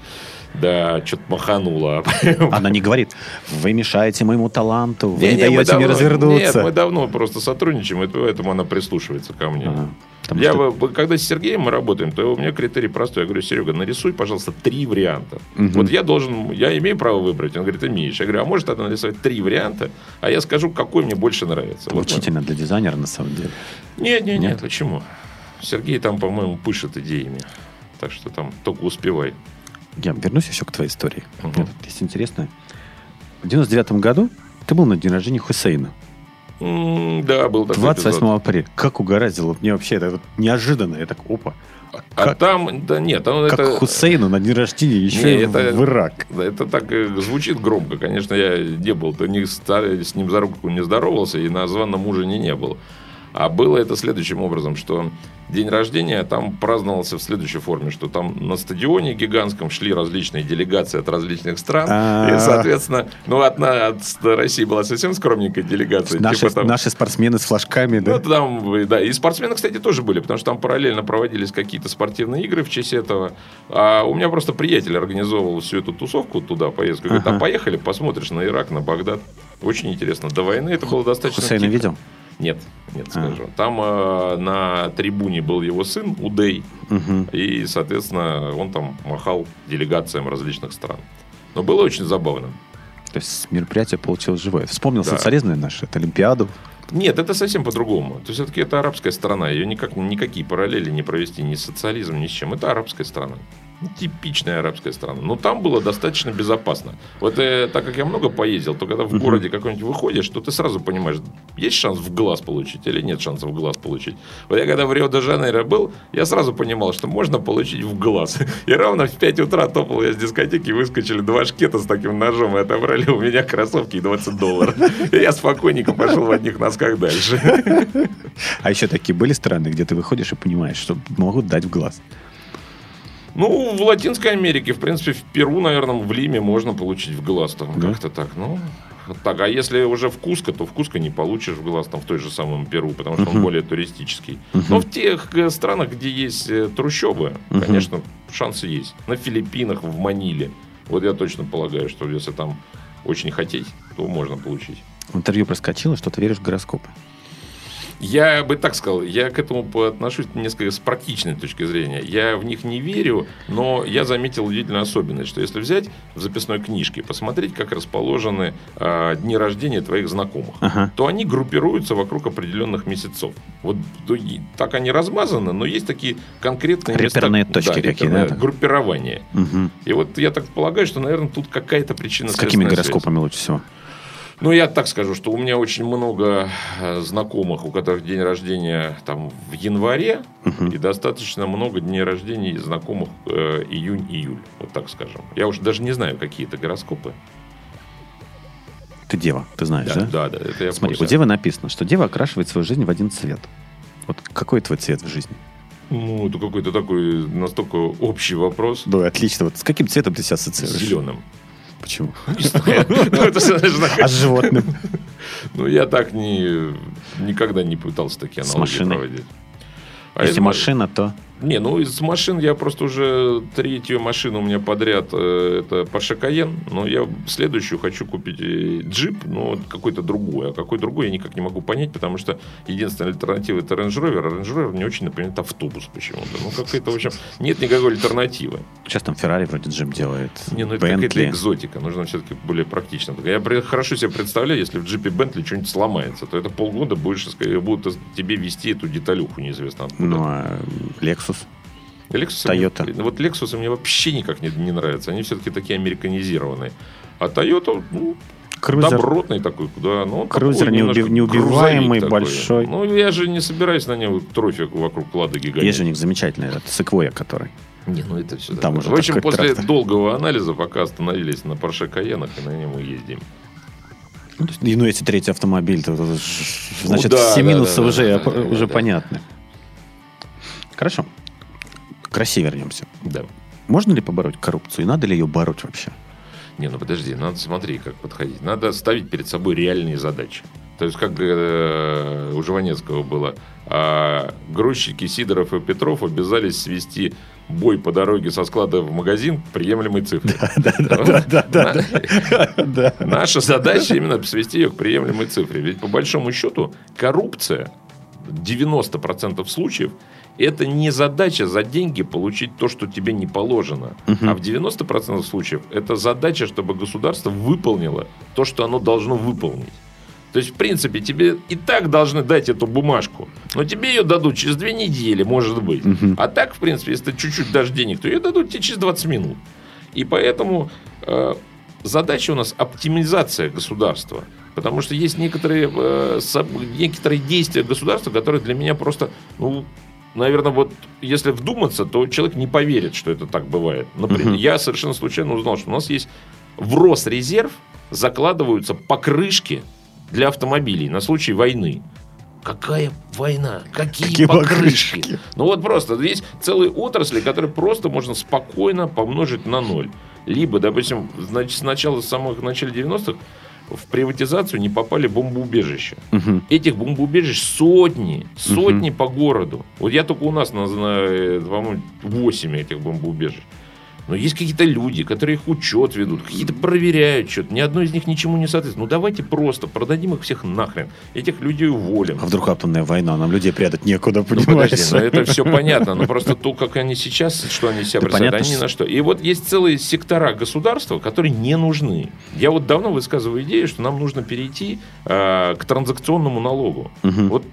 Speaker 4: да, что-то маханула.
Speaker 3: Она не говорит, вы мешаете моему таланту, вы не,
Speaker 4: мы
Speaker 3: даете мне
Speaker 4: давно-
Speaker 3: развернуться.
Speaker 4: Нет, мы давно просто сотрудничаем, и поэтому она прислушивается ко мне.
Speaker 3: Ага. Потому
Speaker 4: Я,
Speaker 3: что-
Speaker 4: когда с Сергеем мы работаем, то у меня критерий простой. Я говорю, Серега, нарисуй, пожалуйста, три варианта.
Speaker 3: Мгм.
Speaker 4: Вот я должен, я имею право выбрать. Он говорит, имеешь. Я говорю, а может тогда нарисовать три варианта, а я скажу, какой мне больше нравится. Вот
Speaker 3: Мучительно для дизайнера, на самом деле.
Speaker 4: Нет, нет,
Speaker 3: Нет?
Speaker 4: нет, почему? Сергей там, по-моему, пышет идеями. Так что там только успевай.
Speaker 3: Я вернусь еще к твоей истории.
Speaker 4: Мгм.
Speaker 3: Мне тут есть интересное. В 99 году ты был на день рождения Хусейна.
Speaker 4: М, Да, был такой
Speaker 3: 28
Speaker 4: эпизод.
Speaker 3: апреля. Как угорозило. Мне вообще это вот неожиданно. Я так, опа.
Speaker 4: А
Speaker 3: как-
Speaker 4: там, да нет, там
Speaker 3: Как
Speaker 4: это...
Speaker 3: Хусейну на день рождения еще
Speaker 4: Не, это-
Speaker 3: в Ирак.
Speaker 4: Это так э, звучит громко. Конечно, я не был, то не ста- с ним за руку не здоровался и на званом ужине не был. А было это следующим образом, что день рождения там праздновался в следующей форме, что там на стадионе гигантском шли различные делегации от различных стран.
Speaker 3: А.
Speaker 4: И, соответственно, ну, от, на- от России была совсем скромненькая делегация.
Speaker 3: Наши,
Speaker 4: типа там-
Speaker 3: наши спортсмены с флажками, да?
Speaker 4: ну, там, да, и спортсмены, кстати, тоже были, потому что там параллельно проводились какие-то спортивные игры в честь этого. А у меня просто приятель организовывал всю эту тусовку туда, поездку. Говорит, а поехали, посмотришь на Ирак, на Багдад. Очень интересно. До войны это было достаточно...
Speaker 3: Хусейна видел?
Speaker 4: Нет, нет,
Speaker 3: А.
Speaker 4: скажу. Там э, на трибуне был его сын Удей,
Speaker 3: Мгм.
Speaker 4: и, соответственно, он там махал делегациям различных стран. Но было очень забавно.
Speaker 3: То есть мероприятие получилось живое. Вспомнил
Speaker 4: Да.
Speaker 3: социализм, наш, это Олимпиаду.
Speaker 4: Нет, это совсем по-другому. То есть, все-таки это арабская страна. Ее никак, никакие параллели не провести ни с социализмом, ни с чем. Это арабская страна. Ну, Типичная арабская страна. Но там было достаточно безопасно. Вот э, так как я много поездил, то когда в городе какой-нибудь выходишь, то ты сразу понимаешь, есть шанс в глаз получить или нет шансов в глаз получить. Вот я когда в Рио-де-Жанейро был, я сразу понимал, что можно получить в глаз. И равно в 5 утра топал я с дискотеки, выскочили два шкета с таким ножом и отобрали у меня кроссовки и 20 долларов. И я спокойненько пошел в одних носках дальше.
Speaker 3: А еще такие были страны, где ты выходишь и понимаешь, что могут дать в глаз.
Speaker 4: Ну, в Латинской Америке, в принципе, в Перу, наверное, в Лиме можно получить в глаз там
Speaker 3: Да?
Speaker 4: как-то так. Ну, так. А если уже в Куско, то в Куско не получишь в глаз там в той же самом Перу, потому что он
Speaker 3: Мгм.
Speaker 4: более туристический.
Speaker 3: Мгм.
Speaker 4: Но в тех э, странах, где есть э, трущобы,
Speaker 3: Мгм.
Speaker 4: конечно, шансы есть. На Филиппинах, в Маниле. Вот я точно полагаю, что если там очень хотеть, то можно получить.
Speaker 3: В интервью проскочило, что ты веришь в гороскопы.
Speaker 4: Я бы так сказал, я к этому отношусь несколько с практичной точки зрения. Я в них не верю, но я заметил удивительную особенность, что если взять в записной книжке, посмотреть, как расположены а, дни рождения твоих знакомых,
Speaker 3: Ага.
Speaker 4: то они группируются вокруг определенных месяцев. Вот то так они размазаны, но есть такие конкретные
Speaker 3: Реперные
Speaker 4: места,
Speaker 3: точки какие,
Speaker 4: реперное
Speaker 3: да?
Speaker 4: группирование.
Speaker 3: Мгм.
Speaker 4: И вот я так полагаю, что, наверное, тут какая-то причина
Speaker 3: С какими
Speaker 4: связь.
Speaker 3: гороскопами лучше всего?
Speaker 4: Ну, я так скажу, что у меня очень много э, знакомых, у которых день рождения там в январе, и достаточно много дней рождения знакомых э, июнь-июль, вот так скажем. Я уж даже не знаю, какие это гороскопы.
Speaker 3: Ты дева, ты знаешь, да?
Speaker 4: Да, да, это я
Speaker 3: Смотри, у девы написано, что дева окрашивает свою жизнь в один цвет. Вот какой твой цвет в жизни?
Speaker 4: Ну, это какой-то такой настолько общий вопрос.
Speaker 3: Да, отлично. Вот с каким цветом ты себя ассоциируешь?
Speaker 4: Зеленым.
Speaker 3: Почему?
Speaker 4: Ну,
Speaker 3: А с животным?
Speaker 4: Ну, я так не, никогда не пытался такие аналогии проводить. А
Speaker 3: Если машина, то...
Speaker 4: Не, ну из машин я просто уже третью машину у меня подряд, э, это Porsche Cayenne, но я следующую хочу купить э, джип, но какой-то другой. А какой другой я никак не могу понять, потому что единственная альтернатива это Range Rover, а Range Rover мне очень напоминает автобус почему-то. Ну, какая-то, в общем, нет никакой альтернативы.
Speaker 3: Сейчас там Феррари вроде джип делает.
Speaker 4: Не, ну это какая-то экзотика. Нужно все-таки более практично. Я хорошо себе представляю, если в джипе Бентли что-нибудь сломается, то это полгода будешь, будут тебе вести эту деталюху неизвестно откуда.
Speaker 3: Ну, а Lexus?
Speaker 4: Lexus
Speaker 3: Toyota.
Speaker 4: Мне, вот Lexus мне вообще никак не, не нравятся. Они все-таки такие американизированные. А Toyota, ну,
Speaker 3: Крузер.
Speaker 4: добротный такой, да. Ну,
Speaker 3: Крузер
Speaker 4: такой немножко
Speaker 3: неуби- неубиваемый,
Speaker 4: такой.
Speaker 3: большой.
Speaker 4: Ну, я же не собираюсь на нем трофи вокруг Ладоги гонять.
Speaker 3: Есть же у них замечательный этот Секвоя, который.
Speaker 4: Не, ну это все.
Speaker 3: Там уже
Speaker 4: В общем, после
Speaker 3: трактор.
Speaker 4: долгого анализа, пока остановились на Porsche Cayenne, и на нем и ездим.
Speaker 3: Ну, и, ну, если третий автомобиль, то, ж- значит,
Speaker 4: да,
Speaker 3: все
Speaker 4: да,
Speaker 3: минусы
Speaker 4: да,
Speaker 3: уже,
Speaker 4: да, да,
Speaker 3: уже
Speaker 4: да.
Speaker 3: понятны. Хорошо. К России вернемся.
Speaker 4: Да.
Speaker 3: Можно ли побороть коррупцию? И надо ли ее бороть вообще?
Speaker 4: Не, ну подожди, надо смотри, как подходить. Надо ставить перед собой реальные задачи. То есть, как э, у Жванецкого было, а, грузчики Сидоров и Петров обязались свести бой по дороге со склада в магазин к приемлемой цифре.
Speaker 3: Да.
Speaker 4: Наша задача именно свести ее к приемлемой цифре. Ведь по большому счету коррупция 90% случаев это не задача за деньги получить то, что тебе не положено. А в 90% случаев это задача, чтобы государство выполнило то, что оно должно выполнить. То есть, в принципе, тебе и так должны дать эту бумажку. Но тебе ее дадут через две недели, может быть. А так, в принципе, если ты чуть-чуть дашь денег, то ее дадут тебе через 20 минут. И поэтому э, задача у нас оптимизация государства. Потому что есть некоторые, э, некоторые действия государства, которые для меня просто, ну, наверное, вот если вдуматься, то человек не поверит, что это так бывает. Например, я совершенно случайно узнал, что у нас есть в Росрезерв закладываются покрышки для автомобилей на случай войны. Какая война? Какие,
Speaker 3: Какие
Speaker 4: покрышки?
Speaker 3: покрышки?
Speaker 4: Ну вот просто есть целые отрасли, которые просто можно спокойно помножить на ноль. Либо, допустим, значит, сначала с самых начала 90-х в приватизацию не попали бомбоубежища.
Speaker 3: Мгм.
Speaker 4: Этих бомбоубежищ сотни, сотни по городу. Вот я только у нас, на- на, э, по-моему, 8 этих бомбоубежищ. Но есть какие-то люди, которые их учет ведут, какие-то проверяют что-то. Ни одно из них ничему не соответствует. Ну давайте просто продадим их всех нахрен. Этих людей уволим.
Speaker 3: А вдруг атомная война? Нам людей прятать некуда,
Speaker 4: Ну,
Speaker 3: понимаешь?
Speaker 4: подожди, ну это все понятно, но просто то, как они сейчас, что они себя
Speaker 3: Да
Speaker 4: представляют,
Speaker 3: понятно,
Speaker 4: они на что. И вот есть целые сектора государства, которые не нужны. Я вот давно высказываю идею, что нам нужно перейти э, к транзакционному налогу.
Speaker 3: Мгм.
Speaker 4: Вот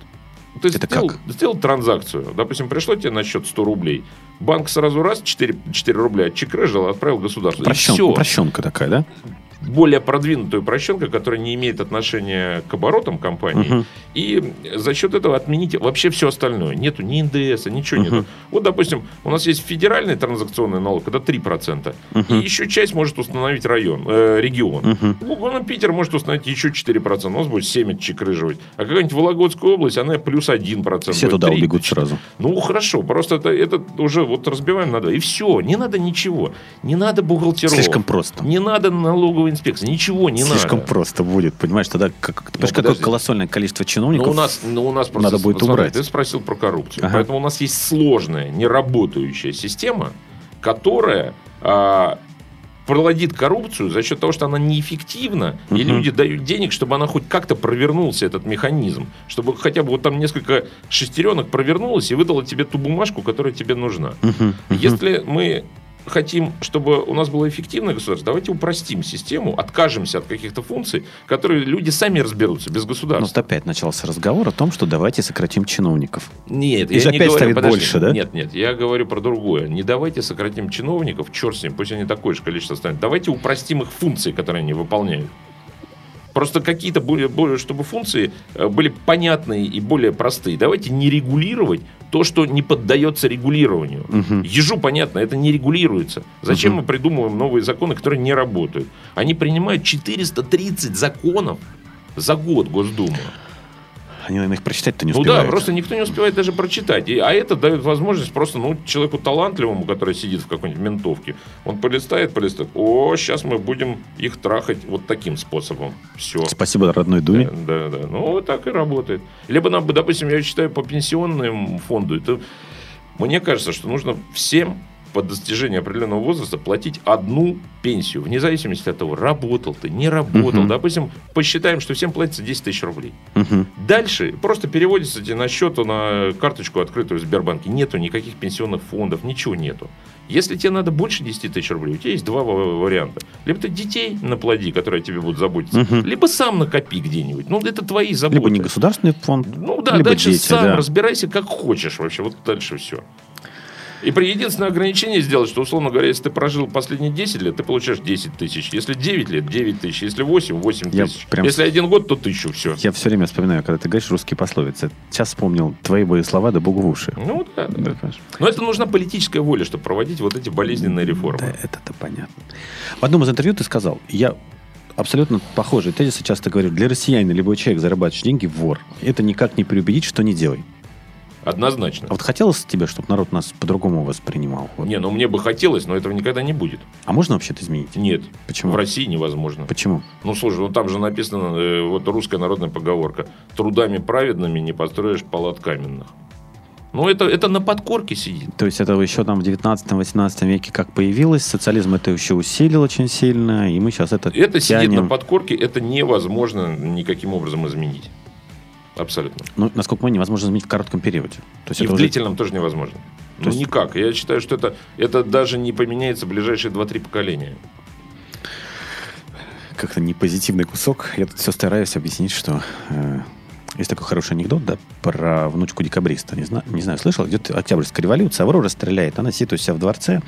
Speaker 4: ты
Speaker 3: Это
Speaker 4: сделал,
Speaker 3: как?
Speaker 4: сделал транзакцию, допустим, пришло тебе на счет 100 рублей, банк сразу раз 4, 4 рубля отчекрыжил, отправил государству.
Speaker 3: Упрощен-
Speaker 4: и все.
Speaker 3: Упрощенка такая, да?
Speaker 4: Более продвинутая упрощенка, которая не имеет отношения к оборотам компании.
Speaker 3: Мгм.
Speaker 4: И за счет этого отмените вообще все остальное. Нету ни НДС, ничего нету. Вот, допустим, у нас есть федеральный транзакционный налог, это 3%. И еще часть может установить район, э, регион. Ну, ну, Питер может установить еще 4%. У нас будет 7 отчекрыживать. А какая-нибудь Вологодская область, она плюс 1%.
Speaker 3: Все
Speaker 4: будет
Speaker 3: туда
Speaker 4: 3.
Speaker 3: убегут сразу.
Speaker 4: Ну, хорошо, просто это, это уже вот разбиваем на два. И все, не надо ничего. Не надо бухгалтеров.
Speaker 3: Слишком просто.
Speaker 4: Не надо налоговой инспекции. Ничего не
Speaker 3: Слишком
Speaker 4: надо.
Speaker 3: просто будет, понимаешь? Тогда как, ты понимаешь, какое колоссальное количество чиновников.
Speaker 4: Ну, у нас, ну, у нас просто...
Speaker 3: надо будет
Speaker 4: смотри,
Speaker 3: убрать.
Speaker 4: Ты спросил про коррупцию.
Speaker 3: Ага.
Speaker 4: Поэтому у нас есть сложная, неработающая система, которая а, проводит коррупцию за счет того, что она неэффективна, и
Speaker 3: Мгм.
Speaker 4: люди дают денег, чтобы она хоть как-то провернулся, этот механизм. Чтобы хотя бы вот там несколько шестеренок провернулось и выдало тебе ту бумажку, которая тебе нужна.
Speaker 3: Мгм.
Speaker 4: Если мы хотим, чтобы у нас было эффективное государство, давайте упростим систему, откажемся от каких-то функций, которые люди сами разберутся без
Speaker 3: Ну,
Speaker 4: государства.
Speaker 3: вот опять начался разговор о том, что давайте сократим чиновников.
Speaker 4: Нет, я не
Speaker 3: опять
Speaker 4: говорю,
Speaker 3: станет
Speaker 4: подожди.
Speaker 3: больше, да?
Speaker 4: Нет, нет, я говорю про другое. Не давайте сократим чиновников, черт с ним, пусть они такое же количество станут. Давайте упростим их функции, которые они выполняют. Просто какие-то более, более, чтобы функции э, были понятные и более простые. Давайте не регулировать то, что не поддается регулированию.
Speaker 3: Мгм.
Speaker 4: Ежу понятно, это не регулируется. Зачем
Speaker 3: Мгм.
Speaker 4: мы придумываем новые законы, которые не работают? Они принимают 430 законов за год Госдума.
Speaker 3: Они, наверное, их прочитать-то не
Speaker 4: Ну
Speaker 3: успевают.
Speaker 4: да, просто никто не успевает даже прочитать. И- а это дает возможность просто ну, человеку талантливому, который сидит в какой-нибудь ментовке, он полистает, полистает. О, сейчас мы будем их трахать вот таким способом. Все.
Speaker 3: Спасибо родной Думе.
Speaker 4: Да, да. Ну, вот так и работает. Либо нам, допустим, я считаю, по пенсионному фонду, это мне кажется, что нужно всем по достижению определенного возраста платить одну пенсию, вне зависимости от того, работал ты, не работал.
Speaker 3: Мгм.
Speaker 4: Допустим, посчитаем, что всем платится 10 тысяч рублей.
Speaker 3: Мгм.
Speaker 4: Дальше просто переводится тебе на счет, на карточку, открытую в Сбербанке. Нету никаких пенсионных фондов, ничего нету. Если тебе надо больше 10 тысяч рублей, у тебя есть два ва- варианта. Либо ты детей наплоди, которые тебе будут заботиться,
Speaker 3: Мгм.
Speaker 4: либо сам накопи где-нибудь. Ну, это твои заботы.
Speaker 3: Либо не государственный фонд,
Speaker 4: Ну да,
Speaker 3: либо
Speaker 4: дальше
Speaker 3: дети,
Speaker 4: сам
Speaker 3: да.
Speaker 4: разбирайся как хочешь вообще. Вот дальше все. И при единственное ограничение сделать, что, условно говоря, если ты прожил последние 10 лет, ты получаешь 10 тысяч. Если 9 лет, 9 тысяч. Если 8, 8
Speaker 3: Я
Speaker 4: тысяч.
Speaker 3: прям-
Speaker 4: Если один год, то тысячу. Все.
Speaker 3: Я все время вспоминаю, когда ты говоришь русские пословицы. Сейчас вспомнил твои бы слова, да богу в уши.
Speaker 4: Ну да, да.
Speaker 3: Да?
Speaker 4: Но это нужна политическая воля, чтобы проводить вот эти болезненные реформы.
Speaker 3: Да, это-то понятно. В одном из интервью ты сказал, я абсолютно похожий тезисы часто говорю, для россиянина любой человек, зарабатывающий деньги, вор. Это никак не переубедить, что не делай.
Speaker 4: Однозначно.
Speaker 3: А вот хотелось тебе, чтобы народ нас по-другому воспринимал? Вот.
Speaker 4: Не, ну мне бы хотелось, но этого никогда не будет.
Speaker 3: А можно вообще это изменить?
Speaker 4: Нет.
Speaker 3: Почему?
Speaker 4: В России невозможно.
Speaker 3: Почему?
Speaker 4: Ну, слушай, ну там же написано, э, вот русская народная поговорка. Трудами праведными не построишь палат каменных. Ну, это, это на подкорке сидит.
Speaker 3: То есть это еще там в 19-18 веке как появилось, социализм это еще усилил очень сильно, и мы сейчас это
Speaker 4: Это сидит
Speaker 3: тянем.
Speaker 4: на подкорке, это невозможно никаким образом изменить. Абсолютно.
Speaker 3: Ну, насколько мы невозможно изменить в коротком периоде. То есть
Speaker 4: И в
Speaker 3: уже-
Speaker 4: длительном тоже невозможно. Ну,
Speaker 3: есть-
Speaker 4: никак. Я считаю, что это, это даже не поменяется в ближайшие 2-3 поколения.
Speaker 3: как-то не позитивный кусок. Я тут все стараюсь объяснить, что э, есть такой хороший анекдот, да, про внучку декабриста. Не знаю, не знаю, слышал? Идет Октябрьская революция, Аврора стреляет, она сидит у себя в дворце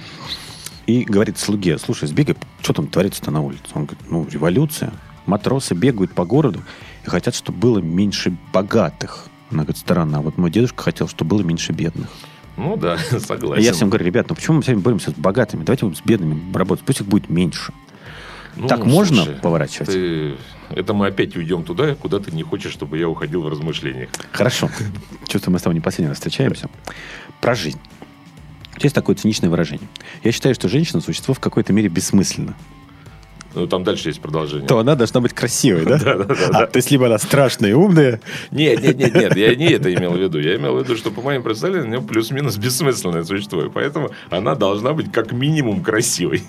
Speaker 3: и говорит слуге, слушай, сбегай, что там творится-то на улице? Он говорит, ну, революция. Матросы бегают по городу и хотят, чтобы было меньше богатых. Она говорит, странно, а вот мой дедушка хотел, чтобы было меньше бедных.
Speaker 4: Ну да,
Speaker 3: А
Speaker 4: согласен.
Speaker 3: я всем говорю, ребят, ну почему мы все время боремся с богатыми? Давайте будем с бедными работать, пусть их будет меньше.
Speaker 4: Ну,
Speaker 3: так можно
Speaker 4: слушай,
Speaker 3: поворачивать?
Speaker 4: ты- Это мы опять уйдем туда, куда ты не хочешь, чтобы я уходил в размышлениях.
Speaker 3: Хорошо. Чувствую, мы с тобой не последний раз встречаемся. Про жизнь. Есть такое циничное выражение. Я считаю, что женщина – существо в какой-то мере бессмысленно.
Speaker 4: Ну, там дальше есть продолжение.
Speaker 3: То она должна быть красивой, да?
Speaker 4: Да, да, да,
Speaker 3: А,
Speaker 4: да.
Speaker 3: то есть, либо она страшная и умная,
Speaker 4: Нет, нет, нет, нет, я не это имел в виду. Я имел в виду, что по моим представлениям, у нее плюс-минус бессмысленное существо. И поэтому она должна быть как минимум красивой.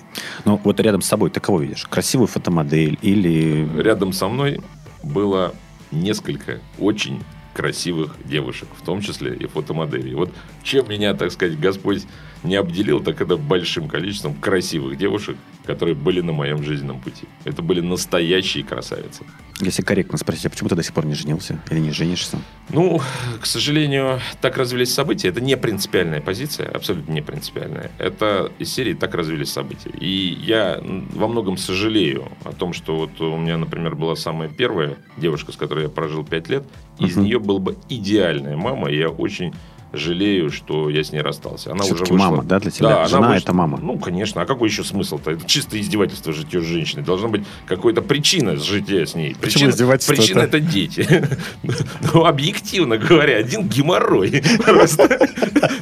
Speaker 3: ну, вот рядом с собой ты кого видишь? Красивую фотомодель или...
Speaker 4: Рядом со мной было несколько очень красивых девушек, в том числе и фотомоделей. Вот чем меня, так сказать, Господь не обделил, так это большим количеством красивых девушек, которые были на моем жизненном пути. Это были настоящие красавицы.
Speaker 3: Если корректно спросить, а почему ты до сих пор не женился? Или не женишься?
Speaker 4: Ну, к сожалению, так развились события. Это не принципиальная позиция, абсолютно не принципиальная. Это из серии так развились события. И я во многом сожалею о том, что вот у меня, например, была самая первая девушка, с которой я прожил 5 лет. Из
Speaker 3: Мгм.
Speaker 4: нее была бы идеальная мама, и я очень жалею, что я с ней расстался. Она уже вышла.
Speaker 3: мама, да, для тебя?
Speaker 4: она
Speaker 3: Жена
Speaker 4: вышла-
Speaker 3: это мама.
Speaker 4: Ну, конечно. А какой еще смысл-то? Это чисто издевательство житья с женщиной. Должна быть какая-то причина жития с ней. Причина,
Speaker 3: издевательство-то?
Speaker 4: причина это дети. Ну, объективно говоря, один геморрой. Просто.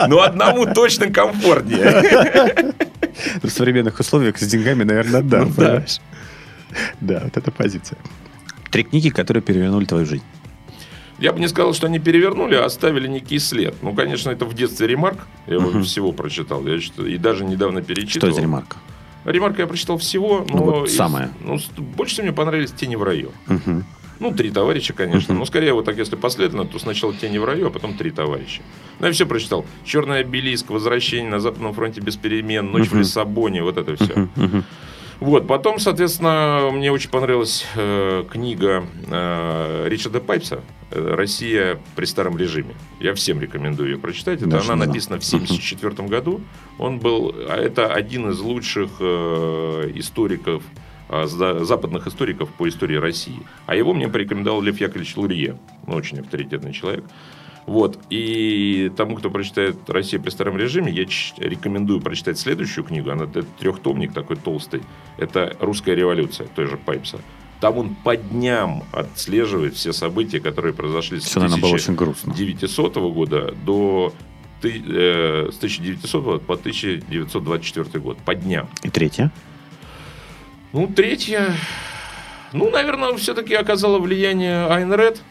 Speaker 4: Ну, одному точно комфортнее.
Speaker 3: В современных условиях с деньгами, наверное, да.
Speaker 4: Ну, да.
Speaker 3: понимаешь? Да, вот эта позиция. Три книги, которые перевернули твою жизнь.
Speaker 4: Я бы не сказал, что они перевернули, а оставили некий след. Ну, конечно, это в детстве ремарк. Я его
Speaker 3: Мгм.
Speaker 4: всего прочитал. Я считаю, и даже недавно
Speaker 3: Что
Speaker 4: перечитывал.
Speaker 3: за ремарка?
Speaker 4: Ремарка я прочитал всего.
Speaker 3: Ну,
Speaker 4: но
Speaker 3: вот
Speaker 4: из-
Speaker 3: самое.
Speaker 4: ну, больше всего мне понравились «Тени в раю».
Speaker 3: Мгм.
Speaker 4: Ну, три товарища, конечно.
Speaker 3: Мгм.
Speaker 4: Но скорее вот так, если последовательно, то сначала «Тени в раю», а потом «Три товарища». Ну, я все прочитал. «Черный обелиск», «Возвращение на Западном фронте без перемен», «Ночь в
Speaker 3: Мгм.
Speaker 4: Лиссабоне», вот это все.
Speaker 3: Мгм. Мгм.
Speaker 4: Вот, потом, соответственно, мне очень понравилась э, книга э, Ричарда Пайпса «Россия при старом режиме». Я всем рекомендую ее прочитать. Это
Speaker 3: Даже
Speaker 4: она
Speaker 3: знал.
Speaker 4: написана в 1974 году. Он был, а это один из лучших э, историков за- западных историков по истории России. А его мне порекомендовал Лев Яковлевич Лурье. Ну, очень авторитетный человек. Вот. И тому, кто прочитает «Россия при старом режиме», я рекомендую прочитать следующую книгу. Она это трехтомник такой толстый. Это «Русская революция», той же Пайпса. Там он по дням отслеживает все события, которые произошли с
Speaker 3: Все, наверное, было очень грустно.
Speaker 4: 1900 года до э, с 1900 по 1924 год. По дням.
Speaker 3: И третье.
Speaker 4: Ну, третье... Ну, наверное, все-таки оказало влияние Айн Ред,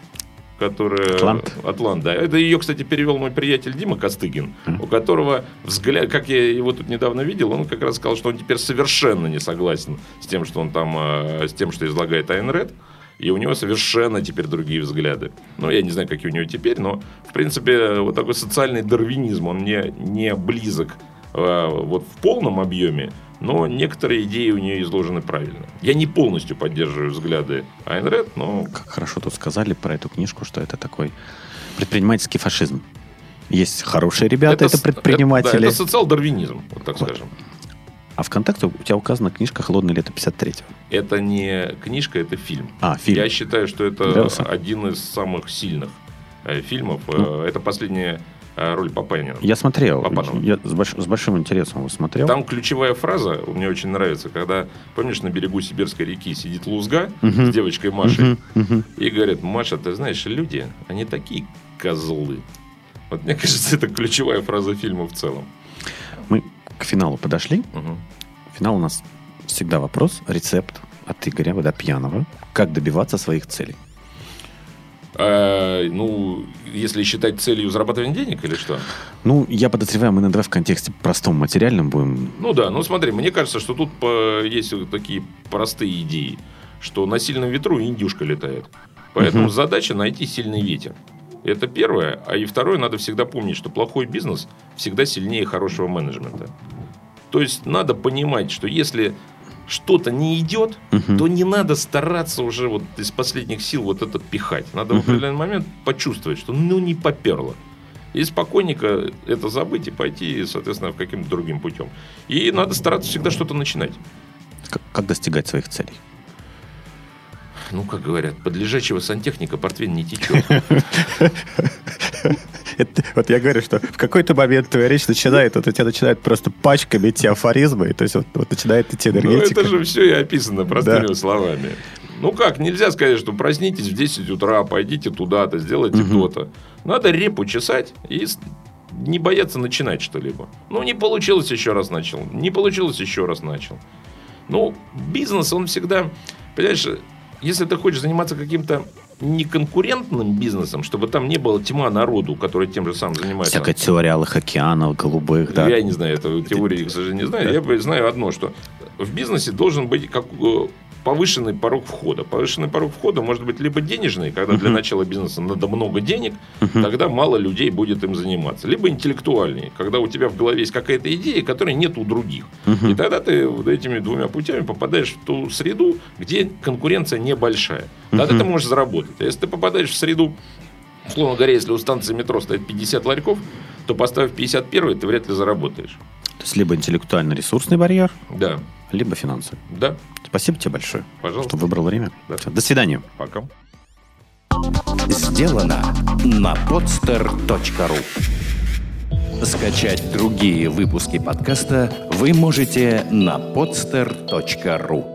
Speaker 4: которая...
Speaker 3: Атлант.
Speaker 4: Атлант, да. Это ее, кстати, перевел мой приятель Дима Костыгин, у которого взгляд, как я его тут недавно видел, он как раз сказал, что он теперь совершенно не согласен с тем, что он там, э, с тем, что излагает Айн Ред. И у него совершенно теперь другие взгляды. Ну, я не знаю, какие у него теперь, но, в принципе, вот такой социальный дарвинизм, он мне не близок э, вот в полном объеме, но некоторые идеи у нее изложены правильно. Я не полностью поддерживаю взгляды Айн Ред, но
Speaker 3: Как хорошо тут сказали про эту книжку, что это такой предпринимательский фашизм. Есть хорошие ребята, это,
Speaker 4: с-
Speaker 3: предприниматели.
Speaker 4: Это, да, это социал-дарвинизм, вот так
Speaker 3: Вот.
Speaker 4: скажем.
Speaker 3: А ВКонтакте у тебя указана книжка «Холодное лето 53-го».
Speaker 4: Это не книжка, это фильм.
Speaker 3: А, фильм.
Speaker 4: Я считаю, что это
Speaker 3: Нравился?
Speaker 4: один из самых сильных э, фильмов.
Speaker 3: Ну.
Speaker 4: Э, Это последняя роль Папанина.
Speaker 3: Я смотрел.
Speaker 4: Папанова.
Speaker 3: Я с, больш- с большим интересом его смотрел.
Speaker 4: Там ключевая фраза, мне очень нравится, когда, помнишь, на берегу Сибирской реки сидит Лузга
Speaker 3: Мгм.
Speaker 4: с девочкой Машей,
Speaker 3: мгм.
Speaker 4: и говорят, Маша, ты знаешь, люди, они такие козлы. Вот мне кажется, это ключевая фраза фильма в целом.
Speaker 3: Мы к финалу подошли.
Speaker 4: Мгм.
Speaker 3: Финал у нас всегда вопрос, рецепт от Игоря Водопьянова. Как добиваться своих целей?
Speaker 4: А, ну, если считать целью зарабатывания денег или что?
Speaker 3: Ну, я подозреваю, мы иногда в контексте простом материальном будем...
Speaker 4: Ну да, ну смотри, мне кажется, что тут по- есть вот такие простые идеи, что на сильном ветру индюшка летает. Поэтому
Speaker 3: Мгм.
Speaker 4: задача найти сильный ветер. Это первое. А и второе, надо всегда помнить, что плохой бизнес всегда сильнее хорошего менеджмента. То есть надо понимать, что если что-то не идет,
Speaker 3: Мгм.
Speaker 4: то не надо стараться уже вот из последних сил вот это пихать. Надо в
Speaker 3: Мгм.
Speaker 4: определенный момент почувствовать, что ну не поперло. И спокойненько это забыть и пойти, соответственно, каким-то другим путем. И надо стараться всегда что-то начинать.
Speaker 3: К- Как достигать своих целей?
Speaker 4: Ну, как говорят, под лежачего сантехника портвейн не течет.
Speaker 3: Это- вот я говорю, что в какой-то момент твоя речь начинает, вот у тебя начинает просто пачками идти афоризмы, то есть вот, вот начинает идти
Speaker 4: Ну,
Speaker 3: энергетика.
Speaker 4: это же все и описано простыми
Speaker 3: Да.
Speaker 4: словами. Ну как, нельзя сказать, что проснитесь в 10 утра, пойдите туда-то, сделайте
Speaker 3: Мгм.
Speaker 4: то-то. Надо репу чесать и не бояться начинать что-либо. Ну, не получилось, еще раз начал. Не получилось, еще раз начал. Ну, бизнес, он всегда... Понимаешь, если ты хочешь заниматься каким-то неконкурентным бизнесом, чтобы там не было тьма народу, который тем же самым занимается.
Speaker 3: Всякая теория алых океанов, голубых, да.
Speaker 4: Я не знаю, эту теорию, к сожалению, не знаю. Я знаю одно, что в бизнесе должен быть как э, повышенный порог входа. Повышенный порог входа может быть либо денежный, когда для начала бизнеса надо много денег, тогда мало людей будет им заниматься. Либо интеллектуальный, когда у тебя в голове есть какая-то идея, которой нет у других. И тогда ты вот этими двумя путями попадаешь в ту среду, где конкуренция небольшая. Тогда ты можешь заработать. А если ты попадаешь в среду, условно говоря, если у станции метро стоит 50 ларьков, то поставив 51 ты вряд ли заработаешь.
Speaker 3: То есть либо интеллектуально-ресурсный барьер,
Speaker 4: Да,
Speaker 3: либо финансовый.
Speaker 4: да,
Speaker 3: Спасибо тебе большое,
Speaker 4: пожалуйста.
Speaker 3: что выбрал время.
Speaker 4: Да.
Speaker 3: Всё, До свидания.
Speaker 4: Пока.
Speaker 1: Сделано на podster.ru Скачать другие выпуски подкаста вы можете на podster.ru